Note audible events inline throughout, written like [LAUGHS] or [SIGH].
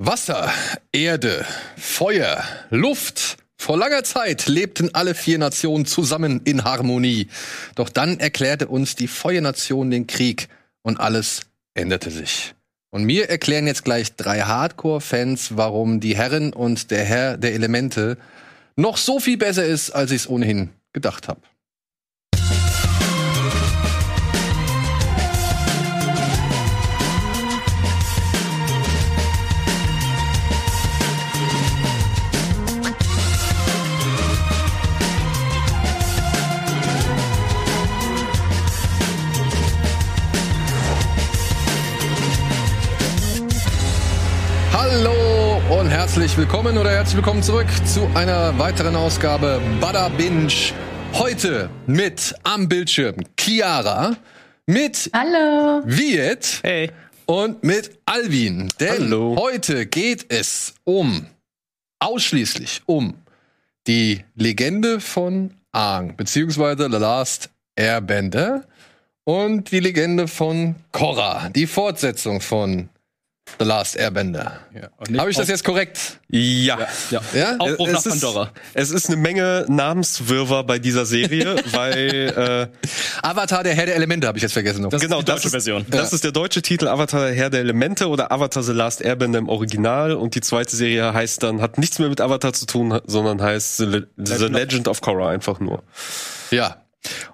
Wasser, Erde, Feuer, Luft. Vor langer Zeit lebten alle vier Nationen zusammen in Harmonie. Doch dann erklärte uns die Feuernation den Krieg und alles änderte sich. Und mir erklären jetzt gleich drei Hardcore-Fans, warum die Herren und der Herr der Elemente noch so viel besser ist, als ich es ohnehin gedacht habe. Herzlich willkommen oder herzlich willkommen zurück zu einer weiteren Ausgabe Bada Binge. Heute mit am Bildschirm Chiara, mit Hallo. Viet Hey. und mit Alvin. Denn Hallo. heute geht es um, ausschließlich um die Legende von Aang, beziehungsweise The Last Airbender und die Legende von Korra, die Fortsetzung von The Last Airbender. Habe ich das jetzt korrekt? Ja. Ja. Ja? Aufbruch nach es, ist, Pandora. es ist eine Menge Namenswirrwarr bei dieser Serie, [LAUGHS] weil äh, Avatar, der Herr der Elemente, habe ich jetzt vergessen. Noch. Das genau ist die deutsche das Version. Ist, das ist der deutsche Titel Avatar Herr der Elemente oder Avatar The Last Airbender im Original und die zweite Serie heißt dann hat nichts mehr mit Avatar zu tun, sondern heißt The, Le The Legend of Korra einfach nur. Ja.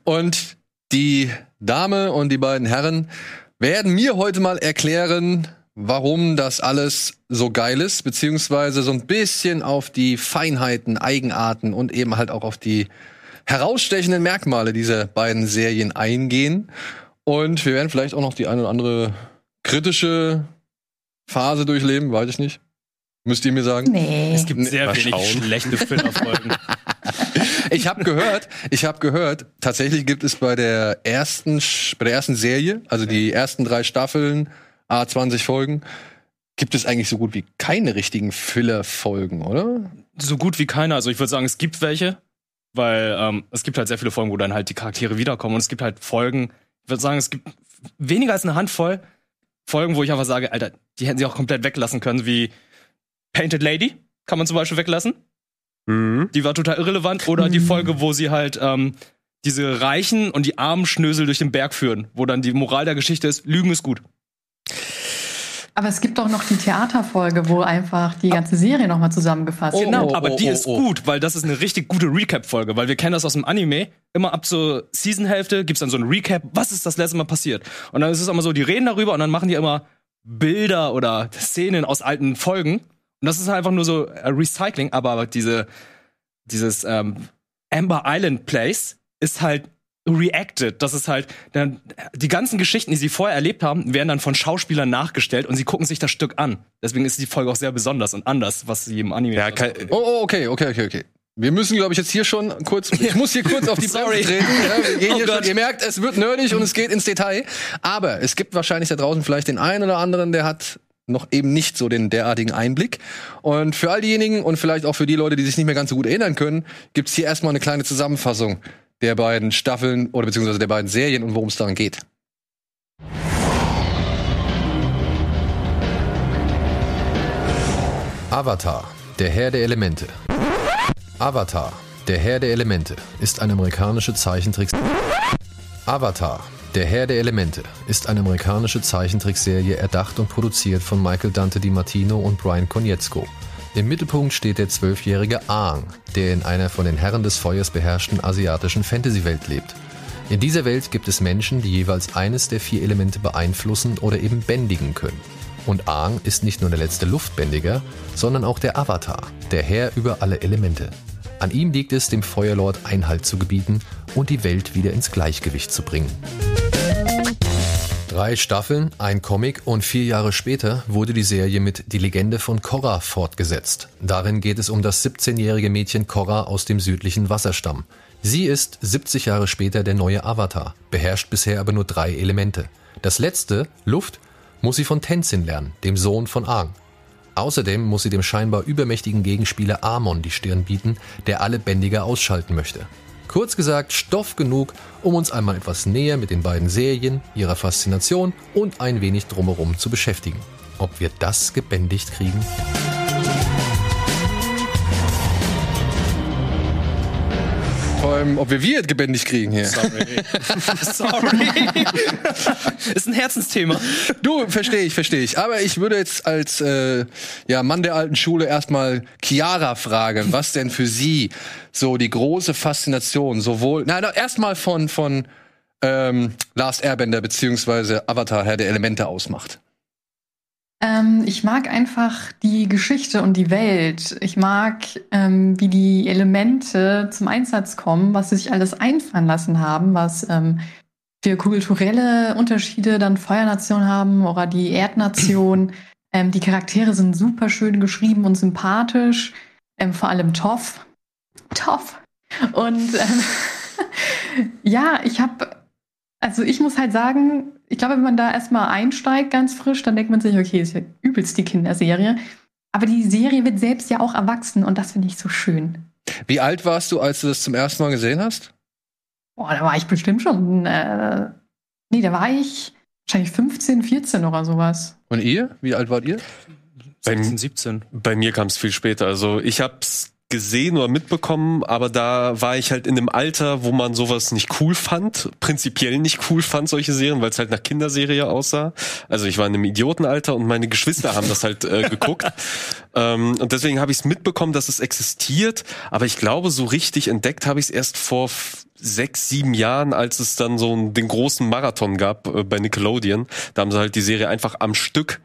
Und die Dame und die beiden Herren werden mir heute mal erklären, warum das alles so geil ist, beziehungsweise so ein bisschen auf die Feinheiten, Eigenarten und eben halt auch auf die herausstechenden Merkmale dieser beiden Serien eingehen. Und wir werden vielleicht auch noch die eine oder andere kritische Phase durchleben, weiß ich nicht. Müsst ihr mir sagen? Nee. Es gibt sehr wenig schlechte Filler-Folgen. [LAUGHS] Ich habe gehört, ich habe gehört, tatsächlich gibt es bei der ersten bei der ersten Serie, also die ersten drei Staffeln, a 20 Folgen, gibt es eigentlich so gut wie keine richtigen Filler-Folgen, oder? so gut wie keiner. Also ich würde sagen, es gibt welche, weil ähm, es gibt halt sehr viele Folgen, wo dann halt die Charaktere wiederkommen. Und es gibt halt Folgen, ich würde sagen, es gibt weniger als eine Handvoll Folgen, wo ich einfach sage, Alter, die hätten sie auch komplett weglassen können, wie Painted Lady, kann man zum Beispiel weglassen. Mhm. Die war total irrelevant. Oder die Folge, wo sie halt ähm, diese Reichen und die armen Schnösel durch den Berg führen, wo dann die Moral der Geschichte ist, Lügen ist gut. Aber es gibt doch noch die Theaterfolge, wo einfach die ganze Serie nochmal zusammengefasst Oh, wird. Genau, oh, aber die oh, ist oh. gut, weil das ist eine richtig gute Recap-Folge, weil wir kennen das aus dem Anime. Immer ab so Season-Hälfte gibt's dann so ein Recap, was ist das letzte Mal passiert. Und dann ist es immer so, die reden darüber und dann machen die immer Bilder oder Szenen aus alten Folgen. Und das ist einfach nur so äh, Recycling, aber diese, dieses ähm, Amber Island Place ist halt reacted. Das ist halt, dann, die ganzen Geschichten, die sie vorher erlebt haben, werden dann von Schauspielern nachgestellt und sie gucken sich das Stück an. Deswegen ist die Folge auch sehr besonders und anders, was sie im Anime Ja, kein, Oh, oh okay, okay, okay, okay. Wir müssen, glaube ich, jetzt hier schon kurz. Ich muss hier kurz auf die [LAUGHS] Bremse Sorry. treten. Ja, wir gehen [LAUGHS] Oh hier schon, ihr merkt, es wird nerdig und es geht ins Detail. Aber es gibt wahrscheinlich da draußen vielleicht den einen oder anderen, der hat noch eben nicht so den derartigen Einblick. Und für all diejenigen und vielleicht auch für die Leute, die sich nicht mehr ganz so gut erinnern können, gibt's hier erstmal eine kleine Zusammenfassung der beiden Staffeln oder beziehungsweise der beiden Serien und worum es daran geht. Avatar, der Herr der Elemente. Avatar, der Herr der Elemente ist eine amerikanische Zeichentrick. Avatar, der Herr der Elemente ist eine amerikanische Zeichentrickserie erdacht und produziert von Michael Dante DiMartino und Brian Konietzko. Im Mittelpunkt steht der zwölfjährige Aang, der in einer von den Herren des Feuers beherrschten asiatischen Fantasy-Welt lebt. In dieser Welt gibt es Menschen, die jeweils eines der vier Elemente beeinflussen oder eben bändigen können. Und Aang ist nicht nur der letzte Luftbändiger, sondern auch der Avatar, der Herr über alle Elemente. An ihm liegt es, dem Feuerlord Einhalt zu gebieten und die Welt wieder ins Gleichgewicht zu bringen. Drei Staffeln, ein Comic und vier Jahre später wurde die Serie mit Die Legende von Korra fortgesetzt. Darin geht es um das 17-jährige Mädchen Korra aus dem südlichen Wasserstamm. Sie ist 70 Jahre später der neue Avatar, beherrscht bisher aber nur drei Elemente. Das letzte, Luft, muss sie von Tenzin lernen, dem Sohn von Aang. Außerdem muss sie dem scheinbar übermächtigen Gegenspieler Amon die Stirn bieten, der alle Bändiger ausschalten möchte. Kurz gesagt, Stoff genug, um uns einmal etwas näher mit den beiden Serien, ihrer Faszination und ein wenig drumherum zu beschäftigen. ob wir das gebändigt kriegen? Vor allem, ob wir Wirt gebändigt kriegen hier. Sorry. [LAUGHS] Sorry. [LAUGHS] ist ein Herzensthema. Du, verstehe ich, verstehe ich. Aber ich würde jetzt als äh, ja, Mann der alten Schule erstmal Chiara fragen, was denn für sie so die große Faszination sowohl, na erstmal von, von ähm, Last Airbender beziehungsweise Avatar Herr der Elemente ausmacht. Ähm, ich mag einfach die Geschichte und die Welt. Ich mag, ähm, wie die Elemente zum Einsatz kommen, was sie sich alles einfallen lassen haben, was ähm, für kulturelle Unterschiede dann Feuernation haben oder die Erdnation. [CLEARS THROAT] Ähm, die Charaktere sind super schön geschrieben und sympathisch. Ähm, vor allem Toff. Toff. Und ähm, [LAUGHS] ja, ich habe also ich muss halt sagen, ich glaube, wenn man da erstmal einsteigt, ganz frisch, dann denkt man sich, okay, ist ja übelst die Kinderserie. Aber die Serie wird selbst ja auch erwachsen und das finde ich so schön. Wie alt warst du, als du das zum ersten Mal gesehen hast? Boah, da war ich bestimmt schon. Äh, nee, da war ich wahrscheinlich 15, 14 oder sowas. Und ihr? Wie alt wart ihr? Bei, 16, 17. bei mir kam es viel später. Also ich hab's gesehen oder mitbekommen, aber da war ich halt in dem Alter, wo man sowas nicht cool fand, prinzipiell nicht cool fand, solche Serien, weil es halt nach Kinderserie aussah. Also ich war in einem Idiotenalter und meine Geschwister haben das halt äh, geguckt. [LAUGHS] ähm, und deswegen habe ich es mitbekommen, dass es existiert, aber ich glaube, so richtig entdeckt habe ich es erst vor sechs, sieben Jahren, als es dann so den großen Marathon gab äh, bei Nickelodeon. Da haben sie halt die Serie einfach am Stück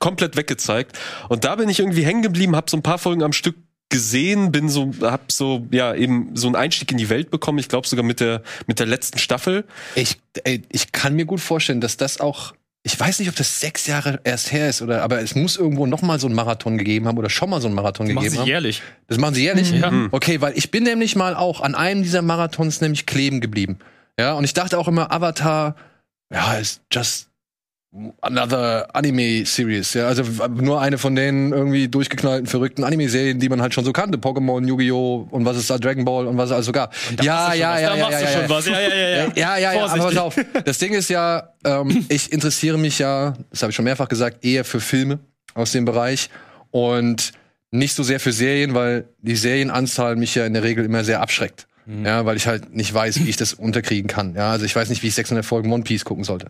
komplett weggezeigt. Und da bin ich irgendwie hängen geblieben, habe so ein paar Folgen am Stück gesehen, bin so, hab so, ja, eben so einen Einstieg in die Welt bekommen. Ich glaube sogar mit der, mit der letzten Staffel. Ich, ey, ich kann mir gut vorstellen, dass das auch. Ich weiß nicht, ob das sechs Jahre erst her ist oder, aber es muss irgendwo noch mal so einen Marathon gegeben haben oder schon mal so einen Marathon Machen gegeben sie haben. jährlich. Das machen sie jährlich? Ja. Mhm. Okay, weil ich bin nämlich mal auch an einem dieser Marathons nämlich kleben geblieben. Ja, und ich dachte auch immer, Avatar, ja, ist just another Anime-Series. Ja, also nur eine von den irgendwie durchgeknallten, verrückten Anime-Serien, die man halt schon so kannte. Pokémon, Yu-Gi-Oh! und was ist da, Dragon Ball und was es also gab. Ja, ja, ja, ja, ja, ja, ja. Ja, ja, ja, ja. Aber pass auf. Das Ding ist ja, ähm, ich interessiere mich ja, das habe ich schon mehrfach gesagt, eher für Filme aus dem Bereich und nicht so sehr für Serien, weil die Serienanzahl mich ja in der Regel immer sehr abschreckt. Ja, weil ich halt nicht weiß, wie ich das unterkriegen kann. Ja, also ich weiß nicht, wie ich 600 Folgen One Piece gucken sollte.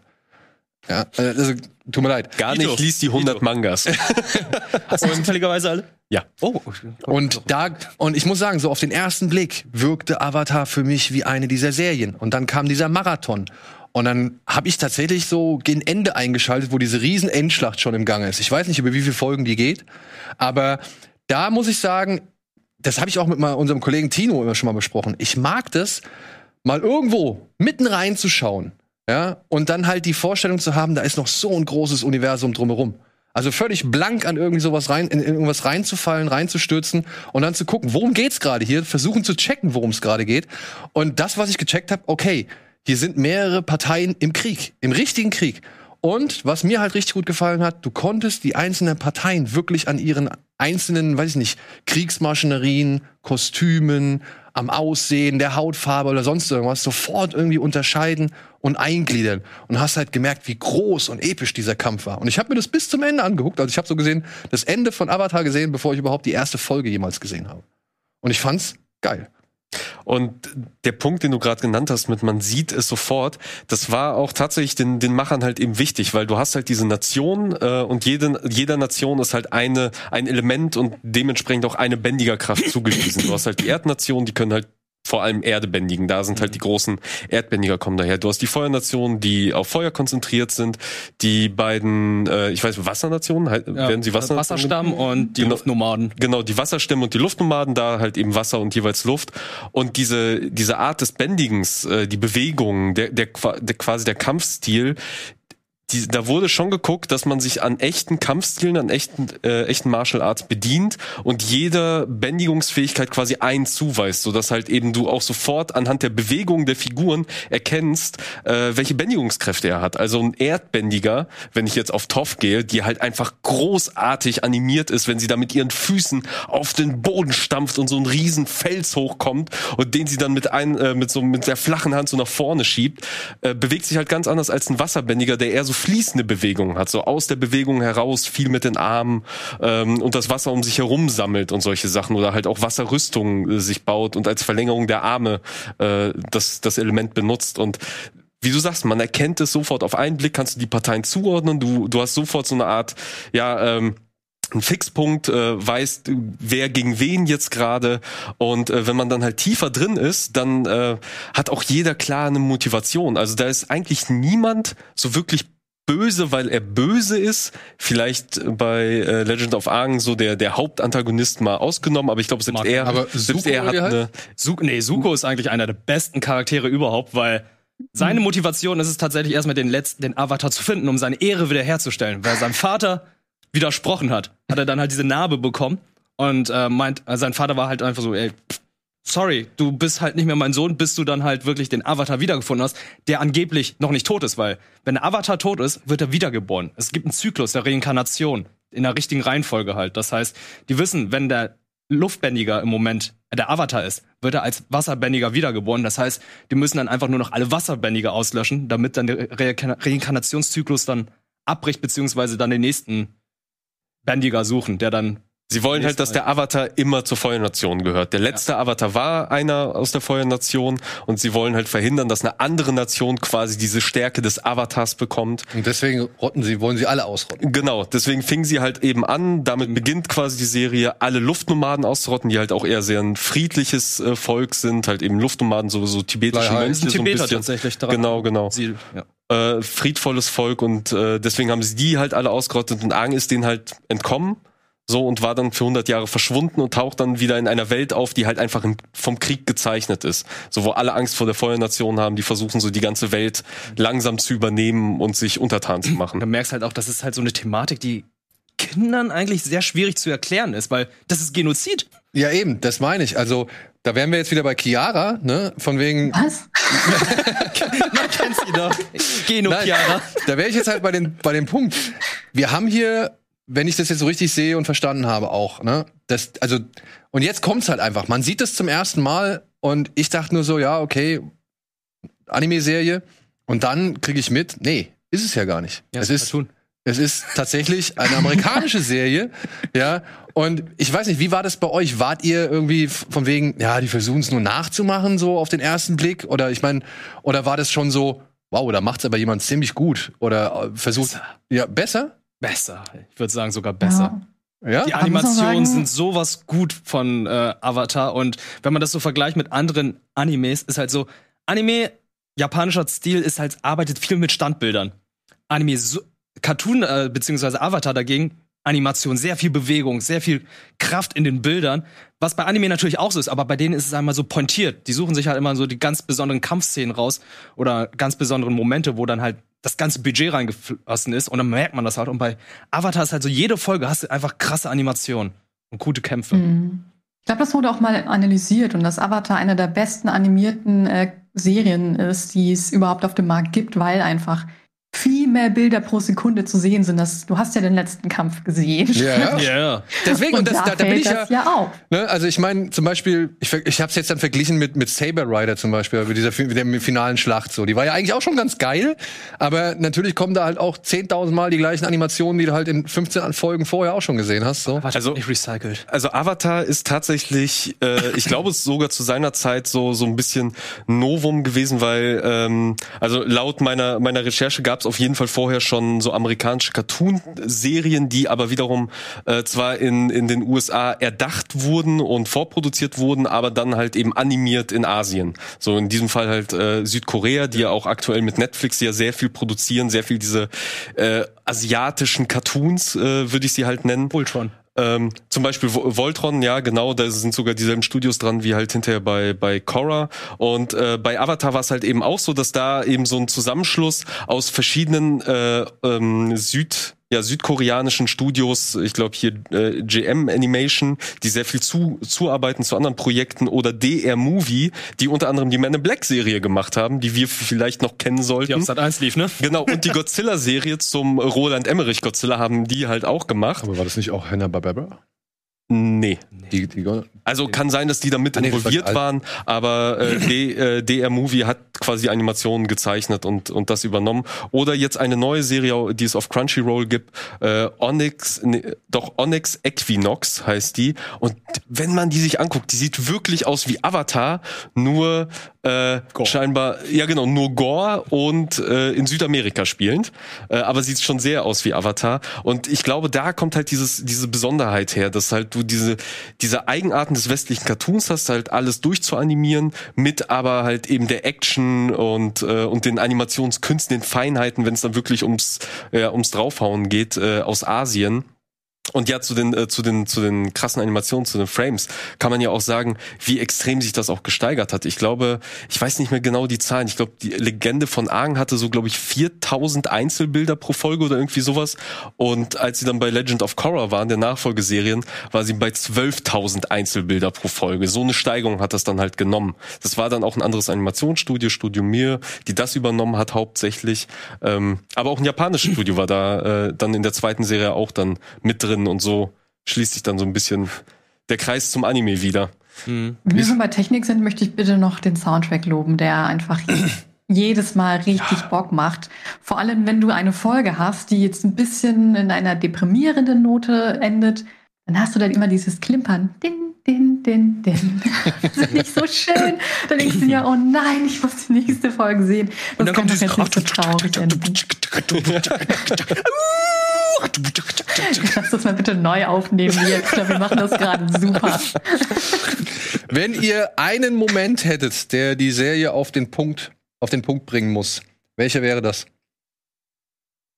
Ja, also tut mir leid. Gar Ito. nicht, liest die 100 Ito. Mangas. [LAUGHS] Hast du zufälligerweise alle? ja. Oh. Und da und ich muss sagen, so auf den ersten Blick wirkte Avatar für mich wie eine dieser Serien. Und dann kam dieser Marathon. Und dann habe ich tatsächlich so gegen Ende eingeschaltet, wo diese riesen Endschlacht schon im Gange ist. Ich weiß nicht, über wie viele Folgen die geht, aber da muss ich sagen, das habe ich auch mit mal unserem Kollegen Tino immer schon mal besprochen. Ich mag das, mal irgendwo mitten reinzuschauen, ja, und dann halt die Vorstellung zu haben, da ist noch so ein großes Universum drumherum. Also völlig blank an irgendwie sowas rein, in irgendwas reinzufallen, reinzustürzen und dann zu gucken, worum geht's gerade hier, versuchen zu checken, worum es gerade geht. Und das, was ich gecheckt habe, okay, hier sind mehrere Parteien im Krieg, im richtigen Krieg. Und was mir halt richtig gut gefallen hat, du konntest die einzelnen Parteien wirklich an ihren einzelnen, weiß ich nicht, Kriegsmaschinerien, Kostümen, am Aussehen, der Hautfarbe oder sonst irgendwas sofort irgendwie unterscheiden und eingliedern. Und hast halt gemerkt, wie groß und episch dieser Kampf war. Und ich habe mir das bis zum Ende angeguckt. Also ich habe so gesehen, das Ende von Avatar gesehen, bevor ich überhaupt die erste Folge jemals gesehen habe. Und ich fand's geil. Und der Punkt, den du gerade genannt hast, mit man sieht es sofort, das war auch tatsächlich den, den Machern halt eben wichtig, weil du hast halt diese Nation äh, und jede, jeder Nation ist halt eine, ein Element und dementsprechend auch eine Bändigerkraft [LAUGHS] zugewiesen. Du hast halt die Erdnation, die können halt vor allem Erde bändigen. Da sind halt die großen Erdbändiger kommen daher. Du hast die Feuernationen, die auf Feuer konzentriert sind. Die beiden, äh, ich weiß, Wassernationen, halt, werden sie Wasser Wasserstamm und die Genau. Luftnomaden. Genau, die Wasserstämme und die Luftnomaden, da halt eben Wasser und jeweils Luft. Und diese, diese Art des Bändigens, äh, die Bewegung, der, der, der quasi der Kampfstil, die, da wurde schon geguckt, dass man sich an echten Kampfstilen, an echten, äh, echten Martial Arts bedient und jeder Bändigungsfähigkeit quasi einen zuweist, sodass halt eben du auch sofort anhand der Bewegung der Figuren erkennst, äh, welche Bändigungskräfte er hat. Also ein Erdbändiger, wenn ich jetzt auf Toff gehe, die halt einfach großartig animiert ist, wenn sie da mit ihren Füßen auf den Boden stampft und so ein riesen Fels hochkommt und den sie dann mit ein, äh, mit so mit der flachen Hand so nach vorne schiebt, äh, bewegt sich halt ganz anders als ein Wasserbändiger, der eher so fließende Bewegungen hat, so aus der Bewegung heraus viel mit den Armen ähm, und das Wasser um sich herum sammelt und solche Sachen oder halt auch Wasserrüstungen äh, sich baut und als Verlängerung der Arme äh, das, das Element benutzt und wie du sagst, man erkennt es sofort auf einen Blick, kannst du die Parteien zuordnen, du, du hast sofort so eine Art, ja, ähm, ein Fixpunkt, äh, weißt, wer gegen wen jetzt gerade. Und äh, wenn man dann halt tiefer drin ist, dann äh, hat auch jeder klar eine Motivation. Also da ist eigentlich niemand so wirklich böse, weil er böse ist. Vielleicht bei äh, Legend of Argen so der der Hauptantagonist mal ausgenommen, aber ich glaube selbst Mag- er, aber selbst er hat eine Su nee, Suko ist eigentlich einer der besten Charaktere überhaupt, weil seine Motivation ist es tatsächlich erstmal den letzten, den Avatar zu finden, um seine Ehre wiederherzustellen. Weil sein Vater widersprochen hat, hat er dann halt diese Narbe bekommen und äh, meint, äh, sein Vater war halt einfach so, ey, pff, sorry, du bist halt nicht mehr mein Sohn, bis du dann halt wirklich den Avatar wiedergefunden hast, der angeblich noch nicht tot ist, weil wenn der Avatar tot ist, wird er wiedergeboren. Es gibt einen Zyklus der Reinkarnation in der richtigen Reihenfolge halt. Das heißt, die wissen, wenn der Luftbändiger im Moment der Avatar ist, wird er als Wasserbändiger wiedergeboren. Das heißt, die müssen dann einfach nur noch alle Wasserbändiger auslöschen, damit dann der Re Reinkarnationszyklus dann abbricht, beziehungsweise dann den nächsten Bändiger suchen, der dann Sie wollen halt, dass der Avatar immer zur Feuernation gehört. Der letzte Avatar war einer aus der Feuernation und sie wollen halt verhindern, dass eine andere Nation quasi diese Stärke des Avatars bekommt. Und deswegen rotten sie, wollen sie alle ausrotten. Genau, deswegen fingen sie halt eben an. Damit beginnt quasi die Serie, alle Luftnomaden auszurotten, die halt auch eher sehr ein friedliches äh, Volk sind, halt eben Luftnomaden, so, so tibetische Fly high. Mönche. so ein Tibeter bisschen. tatsächlich daran. Genau, genau. Sie, ja. Äh, friedvolles Volk und äh, deswegen haben sie die halt alle ausgerottet und Aang ist denen halt entkommen. So und war dann für 100 Jahre verschwunden und taucht dann wieder in einer Welt auf, die halt einfach vom Krieg gezeichnet ist. So wo alle Angst vor der Feuernation haben, die versuchen so die ganze Welt langsam zu übernehmen und sich untertan zu machen. Du merkst halt auch, das ist halt so eine Thematik, die Kindern eigentlich sehr schwierig zu erklären ist, weil das ist Genozid. Ja, eben, das meine ich. Also, da wären wir jetzt wieder bei Chiara, ne? Von wegen. Was? [LAUGHS] Man kennt sie doch. Geno Nein, Chiara. da wäre ich jetzt halt bei, den, bei dem Punkt. Wir haben hier, wenn ich das jetzt so richtig sehe und verstanden habe, auch, ne? Das, also, und jetzt kommt's halt einfach. Man sieht es zum ersten Mal und ich dachte nur so, ja, okay, Anime-Serie. Und dann kriege ich mit, nee, ist es ja gar nicht. es ist, tun. es ist tatsächlich eine amerikanische [LAUGHS] Serie, ja. Und ich weiß nicht, wie war das bei euch? Wart ihr irgendwie von wegen, ja, die versuchen es nur nachzumachen, so auf den ersten Blick? Oder ich meine, oder war das schon so, wow, da macht's aber jemand ziemlich gut? Oder äh, versucht, Besser. ja, besser? Besser. Ich würde sagen sogar besser. Ja? Die muss man Animationen sind sowas gut von äh, Avatar und wenn man das so vergleicht mit anderen Animes, ist halt so, Anime, japanischer Stil ist halt, arbeitet viel mit Standbildern. Anime, so, Cartoon, äh, beziehungsweise Avatar dagegen, Animation, sehr viel Bewegung, sehr viel Kraft in den Bildern, was bei Anime natürlich auch so ist, aber bei denen ist es einmal so pointiert. Die suchen sich halt immer so die ganz besonderen Kampfszenen raus oder ganz besonderen Momente, wo dann halt das ganze Budget reingeflossen ist und dann merkt man das halt. Und bei Avatar ist halt so, jede Folge hast du einfach krasse Animationen und gute Kämpfe. Mhm. Ich glaube, das wurde auch mal analysiert und dass Avatar eine der besten animierten äh, Serien ist, die es überhaupt auf dem Markt gibt, weil einfach viel mehr Bilder pro Sekunde zu sehen sind. Das, du hast ja den letzten Kampf gesehen. Ja, ja. [LAUGHS] Deswegen, und das, da, da bin fällt ich ja, das ja. Ne, also ich meine zum Beispiel, ich, ich habe es jetzt dann verglichen mit mit Saber Rider zum Beispiel, mit dieser mit der finalen Schlacht so. Die war ja eigentlich auch schon ganz geil, aber natürlich kommen da halt auch 10.000 Mal die gleichen Animationen, die du halt in 15 Folgen vorher auch schon gesehen hast. So. Also Also- nicht recycelt. Also Avatar ist tatsächlich, äh, ich glaube, es ist sogar zu seiner Zeit so so ein bisschen Novum gewesen, weil ähm, also laut meiner meiner Recherche gab es auf jeden Fall vorher schon so amerikanische Cartoon-Serien, die aber wiederum äh, zwar in in den USA erdacht wurden und vorproduziert wurden, aber dann halt eben animiert in Asien. So in diesem Fall halt äh, Südkorea, die ja auch aktuell mit Netflix ja sehr viel produzieren, sehr viel diese äh, asiatischen Cartoons, äh, würde ich sie halt nennen. Ultron. Ähm, zum Beispiel Vo- Voltron, ja, genau, da sind sogar dieselben Studios dran wie halt hinterher bei, bei Korra. Und äh, bei Avatar war es halt eben auch so, dass da eben so ein Zusammenschluss aus verschiedenen äh, ähm, Süd, ja, südkoreanischen Studios, ich glaube hier äh, GM Animation, die sehr viel zu, zuarbeiten zu anderen Projekten oder DR Movie, die unter anderem die Man in Black Serie gemacht haben, die wir vielleicht noch kennen sollten. Die auf Sat 1 lief, ne? Genau, und die Godzilla-Serie zum Roland Emmerich Godzilla haben die halt auch gemacht. Aber war das nicht auch Hanna-Barbera? Nee. Die, die, Also kann sein, dass die da mit Ah, involviert waren, aber äh, D, äh, DR Movie hat quasi Animationen gezeichnet und, und das übernommen. Oder jetzt eine neue Serie, die es auf Crunchyroll gibt, äh, Onyx, nee, doch Onyx Equinox heißt die. Und wenn man die sich anguckt, die sieht wirklich aus wie Avatar, nur äh, scheinbar, ja genau, nur Gore und äh, in Südamerika spielend. Äh, aber sieht schon sehr aus wie Avatar. Und ich glaube, da kommt halt dieses, diese Besonderheit her, dass halt du diese, diese Eigenarten des westlichen Cartoons hast, halt alles durchzuanimieren, mit aber halt eben der Action und, äh, und den Animationskünsten, den Feinheiten, wenn es dann wirklich ums, äh, ums Draufhauen geht, äh, aus Asien. Und ja, zu den, äh, zu den, zu den krassen Animationen, zu den Frames, kann man ja auch sagen, wie extrem sich das auch gesteigert hat. Ich glaube, ich weiß nicht mehr genau die Zahlen. Ich glaube, die Legende von Argen hatte so, glaube ich, 4000 Einzelbilder pro Folge oder irgendwie sowas. Und als sie dann bei Legend of Korra waren, der Nachfolgeserien, war sie bei 12.000 Einzelbilder pro Folge. So eine Steigerung hat das dann halt genommen. Das war dann auch ein anderes Animationsstudio, Studio Mir, die das übernommen hat hauptsächlich. Ähm, aber auch ein japanisches Studio war da äh, dann in der zweiten Serie auch dann mit drin drin und so schließt sich dann so ein bisschen der Kreis zum Anime wieder. Wenn wir schon bei Technik sind, möchte ich bitte noch den Soundtrack loben, der einfach [CLEARS THROAT] jedes Mal richtig Bock macht. Vor allem, wenn du eine Folge hast, die jetzt ein bisschen in einer deprimierenden Note endet, dann hast du dann immer dieses Klimpern. Din, din, din, din. [LAUGHS] Das ist nicht so schön. Dann denkst du dir, oh nein, ich muss die nächste Folge sehen. Das Und dann kommt nicht so traurig enden. [LAUGHS] Lass das mal bitte neu aufnehmen hier. Ich glaube, wir machen das gerade super. Wenn ihr einen Moment hättet, der die Serie auf den Punkt, auf den Punkt bringen muss, welcher wäre das?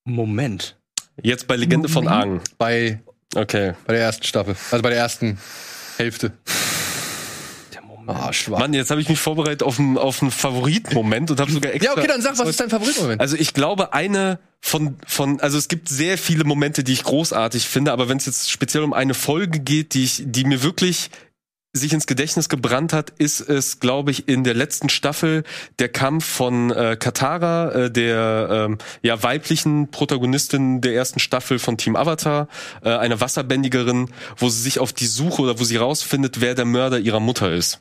Moment. Jetzt bei Legende von Moment. Argen. Bei, Okay. bei der ersten Staffel, also bei der ersten Hälfte. Ah, schwach. Mann, jetzt habe ich mich vorbereitet auf einen, auf einen Favoritenmoment und habe sogar extra. Ja, okay, dann sag, was ist dein Favoritmoment? Also ich glaube, eine von, von, also es gibt sehr viele Momente, die ich großartig finde, aber wenn es jetzt speziell um eine Folge geht, die ich, die mir wirklich sich ins Gedächtnis gebrannt hat, ist es, glaube ich, in der letzten Staffel der Kampf von äh, Katara, äh, der ähm, ja weiblichen Protagonistin der ersten Staffel von Team Avatar, äh, eine Wasserbändigerin, wo sie sich auf die Suche oder wo sie rausfindet, wer der Mörder ihrer Mutter ist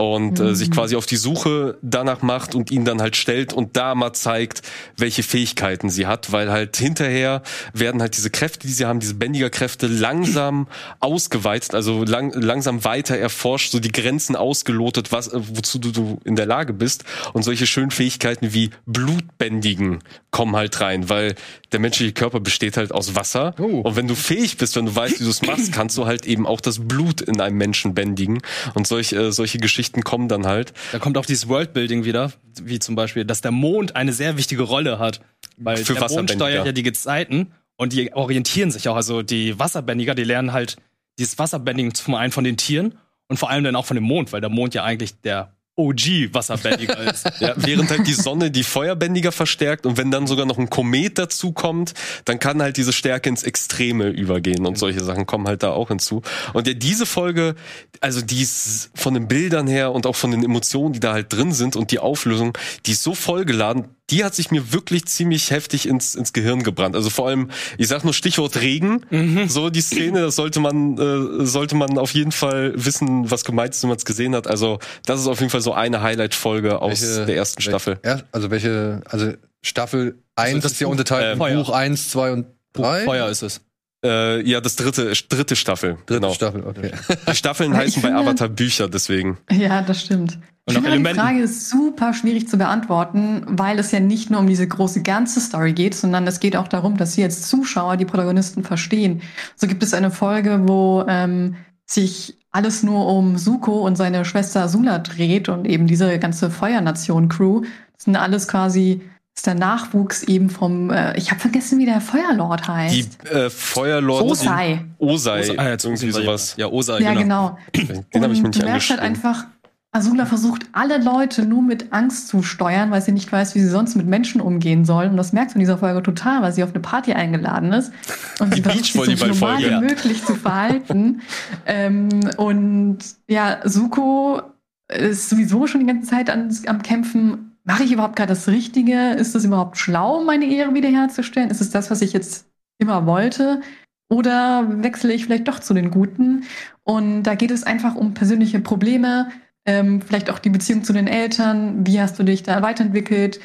und äh, sich quasi auf die Suche danach macht und ihn dann halt stellt und da mal zeigt, welche Fähigkeiten sie hat, weil halt hinterher werden halt diese Kräfte, die sie haben, diese Bändigerkräfte langsam [CLEARS THROAT] ausgeweizt, also lang, langsam weiter erforscht, so die Grenzen ausgelotet, was äh, wozu du, du in der Lage bist. Und solche schönen Fähigkeiten wie Blutbändigen kommen halt rein, weil der menschliche Körper besteht halt aus Wasser. Oh. und wenn du fähig bist, wenn du weißt, wie du es machst, kannst du halt eben auch das Blut in einem Menschen bändigen. Und solch, äh, solche Geschichten kommen dann halt. Da kommt auch dieses Worldbuilding wieder, wie zum Beispiel, dass der Mond eine sehr wichtige Rolle hat. Weil Für der Mond steuert ja die Gezeiten und die orientieren sich auch. Also die Wasserbändiger, die lernen halt dieses Wasserbändigen zum einen von den Tieren und vor allem dann auch von dem Mond, weil der Mond ja eigentlich der OG-Wasserbändiger [LAUGHS] ist. Ja, während halt die Sonne die Feuerbändiger verstärkt und wenn dann sogar noch ein Komet dazu kommt, dann kann halt diese Stärke ins Extreme übergehen und solche Sachen kommen halt da auch hinzu. Und ja, diese Folge, also die ist von den Bildern her und auch von den Emotionen, die da halt drin sind und die Auflösung, die ist so vollgeladen, die hat sich mir wirklich ziemlich heftig ins, ins Gehirn gebrannt. Also vor allem, ich sag nur Stichwort Regen, so die Szene, das sollte man, äh, sollte man auf jeden Fall wissen, was gemeint ist, wenn man es gesehen hat. Also das ist auf jeden Fall so eine Highlight-Folge aus Welche- der ersten Staffel. Ja, also welche, also Staffel 1 das ist ja unterteilt äh, in Feuer. Buch 1, 2 und 3. Feuer ist es. Äh, ja, das dritte, dritte Staffel. Dritte genau. Staffel, okay. [LAUGHS] Die Staffeln heißen bei finde- Avatar Bücher, deswegen. Ja, das stimmt. Und Ich auch finde, die. Frage ist super schwierig zu beantworten, weil es ja nicht nur um diese große ganze Story geht, sondern es geht auch darum, dass sie als Zuschauer die Protagonisten verstehen. So gibt es eine Folge, wo ähm, sich alles nur um Suko und seine Schwester Sula dreht und eben diese ganze Feuernation-Crew. Das sind alles quasi, ist der Nachwuchs eben vom, äh, ich habe vergessen, wie der Feuerlord heißt. Die äh, Feuerlord. Osei. Osei. Osa, ah, jetzt irgendwie sowas. Ja, Osa, Ja, genau. genau. [CLEARS THROAT] Den habe ich mir Und nicht du merkst halt einfach, Azula versucht alle Leute nur mit Angst zu steuern, weil sie nicht weiß, wie sie sonst mit Menschen umgehen soll. Und das merkst du in dieser Folge total, weil sie auf eine Party eingeladen ist. Und sie versucht sich so normal wie ja. möglich zu verhalten. [LAUGHS] ähm, und ja, Suko ist sowieso schon die ganze Zeit an, am Kämpfen. Mache ich überhaupt gerade das Richtige? Ist es überhaupt schlau, meine Ehre wiederherzustellen? Ist es das, was ich jetzt immer wollte? Oder wechsle ich vielleicht doch zu den Guten? Und da geht es einfach um persönliche Probleme. Ähm, vielleicht auch die Beziehung zu den Eltern. Wie hast du dich da weiterentwickelt?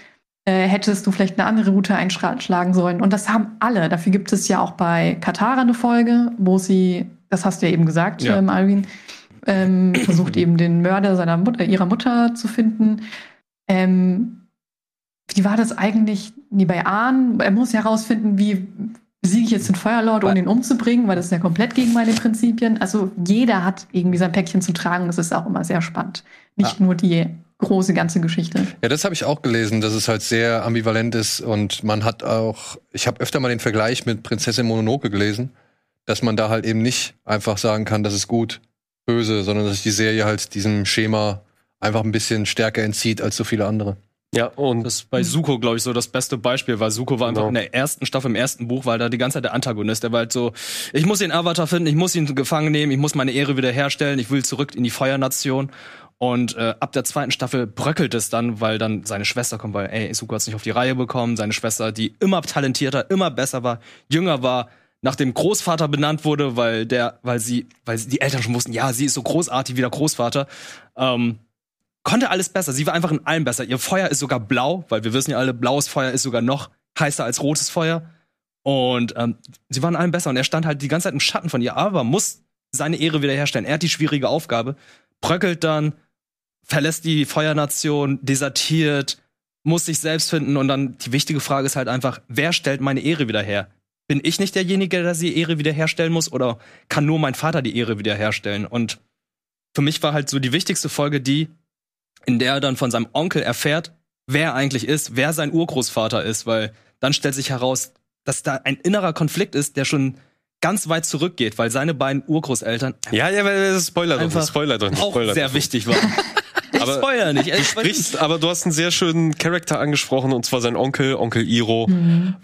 Äh, hättest du vielleicht eine andere Route einschlagen sollen? Und das haben alle. Dafür gibt es ja auch bei Katara eine Folge, wo sie, das hast du ja eben gesagt, Ja. ähm, Alvin, ähm, versucht eben den Mörder seiner Mutter, ihrer Mutter zu finden. Ähm, wie war das eigentlich? Nee, bei Ahn, er muss ja herausfinden, wie besiege ich jetzt den Feuerlord, ohne ihn umzubringen, weil das ist ja komplett gegen meine Prinzipien. Also jeder hat irgendwie sein Päckchen zu tragen. Das ist auch immer sehr spannend. Nicht nur die große ganze Geschichte. Ja, das habe ich auch gelesen, dass es halt sehr ambivalent ist und man hat auch, ich habe öfter mal den Vergleich mit Prinzessin Mononoke gelesen, dass man da halt eben nicht einfach sagen kann, das ist gut, böse, sondern dass die Serie halt diesem Schema einfach ein bisschen stärker entzieht als so viele andere. Ja, und Das ist bei Suko, glaube ich, so das beste Beispiel, weil Suko war einfach Genau. in der ersten Staffel, im ersten Buch, weil da die ganze Zeit der Antagonist, der war halt so, ich muss den Avatar finden, ich muss ihn gefangen nehmen, ich muss meine Ehre wiederherstellen, ich will zurück in die Feuernation. Und äh, ab der zweiten Staffel bröckelt es dann, weil dann seine Schwester kommt, weil, ey, Suko hat's nicht auf die Reihe bekommen, seine Schwester, die immer talentierter, immer besser war, jünger war, nach dem Großvater benannt wurde, weil der, weil sie, weil sie, die Eltern schon wussten, ja, sie ist so großartig wie der Großvater. Ähm, konnte alles besser. Sie war einfach in allem besser. Ihr Feuer ist sogar blau, weil wir wissen ja alle, blaues Feuer ist sogar noch heißer als rotes Feuer. Und ähm, sie war in allem besser. Und er stand halt die ganze Zeit im Schatten von ihr, aber muss seine Ehre wiederherstellen. Er hat die schwierige Aufgabe, bröckelt dann, verlässt die Feuernation, desertiert, muss sich selbst finden. Und dann die wichtige Frage ist halt einfach, wer stellt meine Ehre wieder her? Bin ich nicht derjenige, der die Ehre wiederherstellen muss? Oder kann nur mein Vater die Ehre wiederherstellen? Und für mich war halt so die wichtigste Folge die, in der er dann von seinem Onkel erfährt, wer er eigentlich ist, wer sein Urgroßvater ist, weil dann stellt sich heraus, dass da ein innerer Konflikt ist, der schon ganz weit zurückgeht, weil seine beiden Urgroßeltern ja, ja, weil das Spoiler doch Spoiler doch nicht, auch Spoiler sehr doch. wichtig waren. [LAUGHS] Ich Aber spoiler nicht. Du sprichst, aber du hast einen sehr schönen Charakter angesprochen, und zwar sein Onkel, Onkel Iro.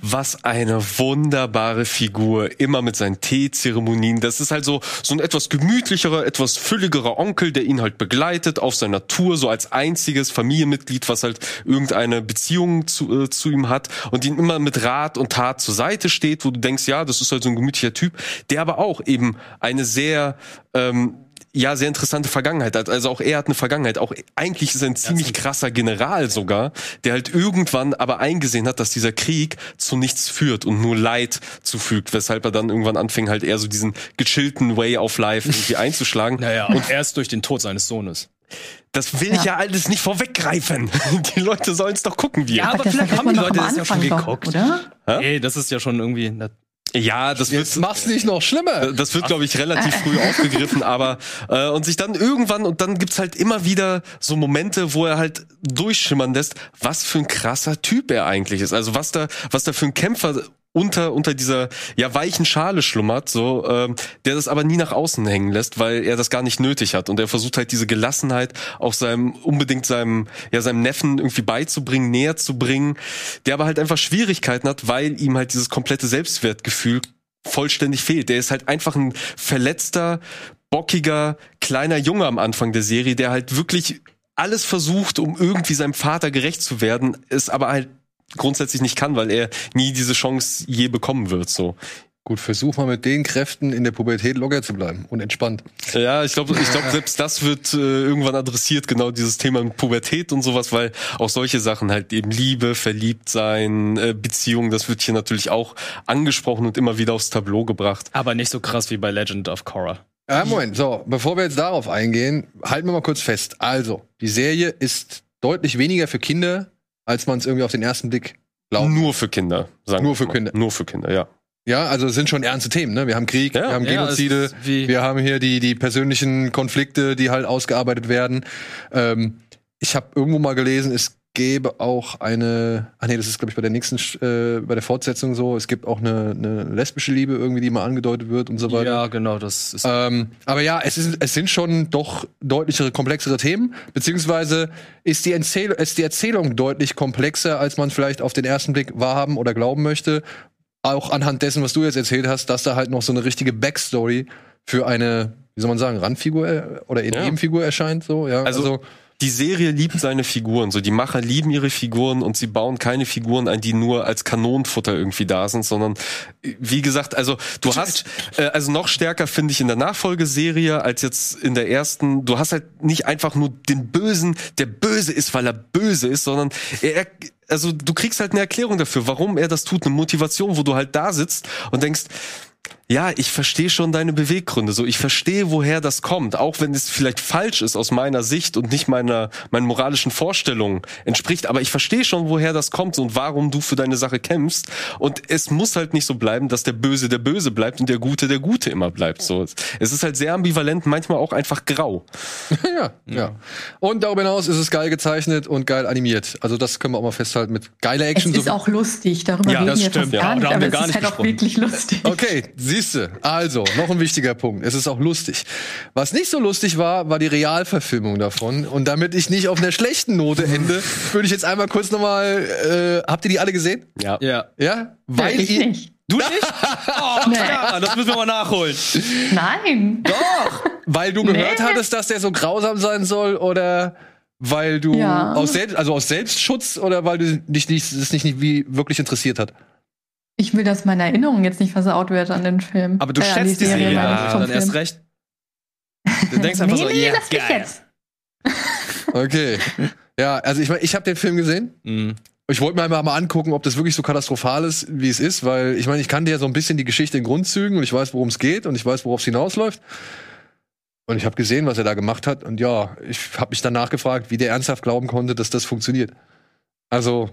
Was eine wunderbare Figur, immer mit seinen Teezeremonien. Das ist halt so, so ein etwas gemütlicherer, etwas fülligerer Onkel, der ihn halt begleitet auf seiner Tour, so als einziges Familienmitglied, was halt irgendeine Beziehung zu, äh, zu ihm hat und ihn immer mit Rat und Tat zur Seite steht, wo du denkst, ja, das ist halt so ein gemütlicher Typ, der aber auch eben eine sehr, ähm, ja, sehr interessante Vergangenheit hat. Also auch er hat eine Vergangenheit. Auch eigentlich ist er ein ziemlich krasser General sogar, der halt irgendwann aber eingesehen hat, dass dieser Krieg zu nichts führt und nur Leid zufügt, weshalb er dann irgendwann anfing, halt eher so diesen gechillten Way of Life irgendwie [LAUGHS] einzuschlagen. Naja, und erst durch den Tod seines Sohnes. Das will ich ja alles nicht vorweggreifen. [LAUGHS] Die Leute sollen es doch gucken, wir. Ja, aber das vielleicht haben die Leute am das ja schon doch, geguckt. Oder? Ey, das ist ja schon irgendwie. Ja, das Jetzt wird, mach's nicht noch schlimmer. Das wird, glaube ich, relativ früh [LAUGHS] aufgegriffen, aber äh, und sich dann irgendwann und dann gibt's halt immer wieder so Momente, wo er halt durchschimmern lässt, was für ein krasser Typ er eigentlich ist. Also was da, was da für ein Kämpfer unter unter dieser ja weichen Schale schlummert, so ähm, der das aber nie nach außen hängen lässt, weil er das gar nicht nötig hat und er versucht halt diese Gelassenheit auch seinem unbedingt seinem ja seinem Neffen irgendwie beizubringen, näher zu bringen, der aber halt einfach Schwierigkeiten hat, weil ihm halt dieses komplette Selbstwertgefühl vollständig fehlt. Der ist halt einfach ein verletzter, bockiger, kleiner Junge am Anfang der Serie, der halt wirklich alles versucht, um irgendwie seinem Vater gerecht zu werden, es aber halt grundsätzlich nicht kann, weil er nie diese Chance je bekommen wird, so. Gut, versuch mal mit den Kräften in der Pubertät locker zu bleiben und entspannt. Ja, ich glaube, ich glaube, selbst das wird äh, irgendwann adressiert, genau dieses Thema mit Pubertät und sowas, weil auch solche Sachen halt eben Liebe, verliebt sein, äh, Beziehung, das wird hier natürlich auch angesprochen und immer wieder aufs Tableau gebracht. aber nicht so krass wie bei Legend of Korra. Ja, Moment, so, bevor wir jetzt darauf eingehen, halten wir mal kurz fest. Also, die Serie ist deutlich weniger für Kinder, als man es irgendwie auf den ersten Blick glaubt. Nur für Kinder, sagen Nur für mal. Kinder. Nur für Kinder, ja. Ja, also es sind schon ernste Themen, ne? Wir haben Krieg, Ja, wir haben ja, Genozide, wie- wir haben hier die, die persönlichen Konflikte, die halt ausgearbeitet werden. Ähm, ich habe irgendwo mal gelesen, es gäbe auch eine, ach nee, das ist glaube ich bei der nächsten, äh, bei der Fortsetzung so, es gibt auch eine, eine lesbische Liebe irgendwie, die mal angedeutet wird und so weiter. Ja, genau, das ist. Ähm, aber ja, es, ist, es sind schon doch deutlichere, komplexere Themen, beziehungsweise ist die, Erzähl ist die Erzählung deutlich komplexer, als man vielleicht auf den ersten Blick wahrhaben oder glauben möchte. Auch anhand dessen, was du jetzt erzählt hast, dass da halt noch so eine richtige Backstory für eine, wie soll man sagen, Randfigur äh, oder Ja. Nebenfigur erscheint. So, ja. Also- Also, die Serie liebt seine Figuren. So, die Macher lieben ihre Figuren und sie bauen keine Figuren ein, die nur als Kanonenfutter irgendwie da sind, sondern wie gesagt, also du hast, äh, also noch stärker finde ich in der Nachfolgeserie als jetzt in der ersten. Du hast halt nicht einfach nur den Bösen, der böse ist, weil er böse ist, sondern er, also du kriegst halt eine Erklärung dafür, warum er das tut, eine Motivation, wo du halt da sitzt und denkst, ja, ich verstehe schon deine Beweggründe. So, ich verstehe, woher das kommt, auch wenn es vielleicht falsch ist aus meiner Sicht und nicht meiner meinen moralischen Vorstellungen entspricht. Aber ich verstehe schon, woher das kommt und warum du für deine Sache kämpfst. Und es muss halt nicht so bleiben, dass der Böse der Böse bleibt und der Gute der Gute immer bleibt. So, es ist halt sehr ambivalent, manchmal auch einfach grau. [LAUGHS] ja, ja. Und darüber hinaus ist es geil gezeichnet und geil animiert. Also das können wir auch mal festhalten mit geiler Es Action. ist so- auch lustig, darüber Ja, reden das wir stimmt, ja. gar Da nicht, haben aber es ist nicht halt auch gesprochen. wirklich lustig. Okay, siehste. Also, noch ein wichtiger Punkt. Es ist auch lustig. Was nicht so lustig war, war die Realverfilmung davon. Und damit ich nicht auf einer schlechten Note ende, würde ich jetzt einmal kurz nochmal. Äh, habt ihr die alle gesehen? Ja. Ja. Ja? Weil ich ihr. nicht. Du nicht? Oh, [LAUGHS] Nee. ja, das müssen wir mal nachholen. Nein. Weil du gehört Nee. hattest, dass der so grausam sein soll oder weil du Ja. aus Selbst, also aus Selbstschutz oder weil du dich nicht, es nicht, nicht wie wirklich interessiert hat? Ich will, dass meine Erinnerung jetzt nicht versaut wird an den Film. Aber du Äh, schätzt die Serie, ja, dann erst recht. Du denkst einfach [LAUGHS] nee, so, nee, yeah, lass mich geil. jetzt. Okay. ja, also ich meine, ich habe den Film gesehen. Mhm. Ich wollte mir einmal mal angucken, ob das wirklich so katastrophal ist, wie es ist, weil ich meine, ich kannte ja so ein bisschen die Geschichte in Grundzügen und ich weiß, worum es geht und ich weiß, worauf es hinausläuft. Und ich habe gesehen, was er da gemacht hat und ja, ich habe mich dann nachgefragt, wie der ernsthaft glauben konnte, dass das funktioniert. Also,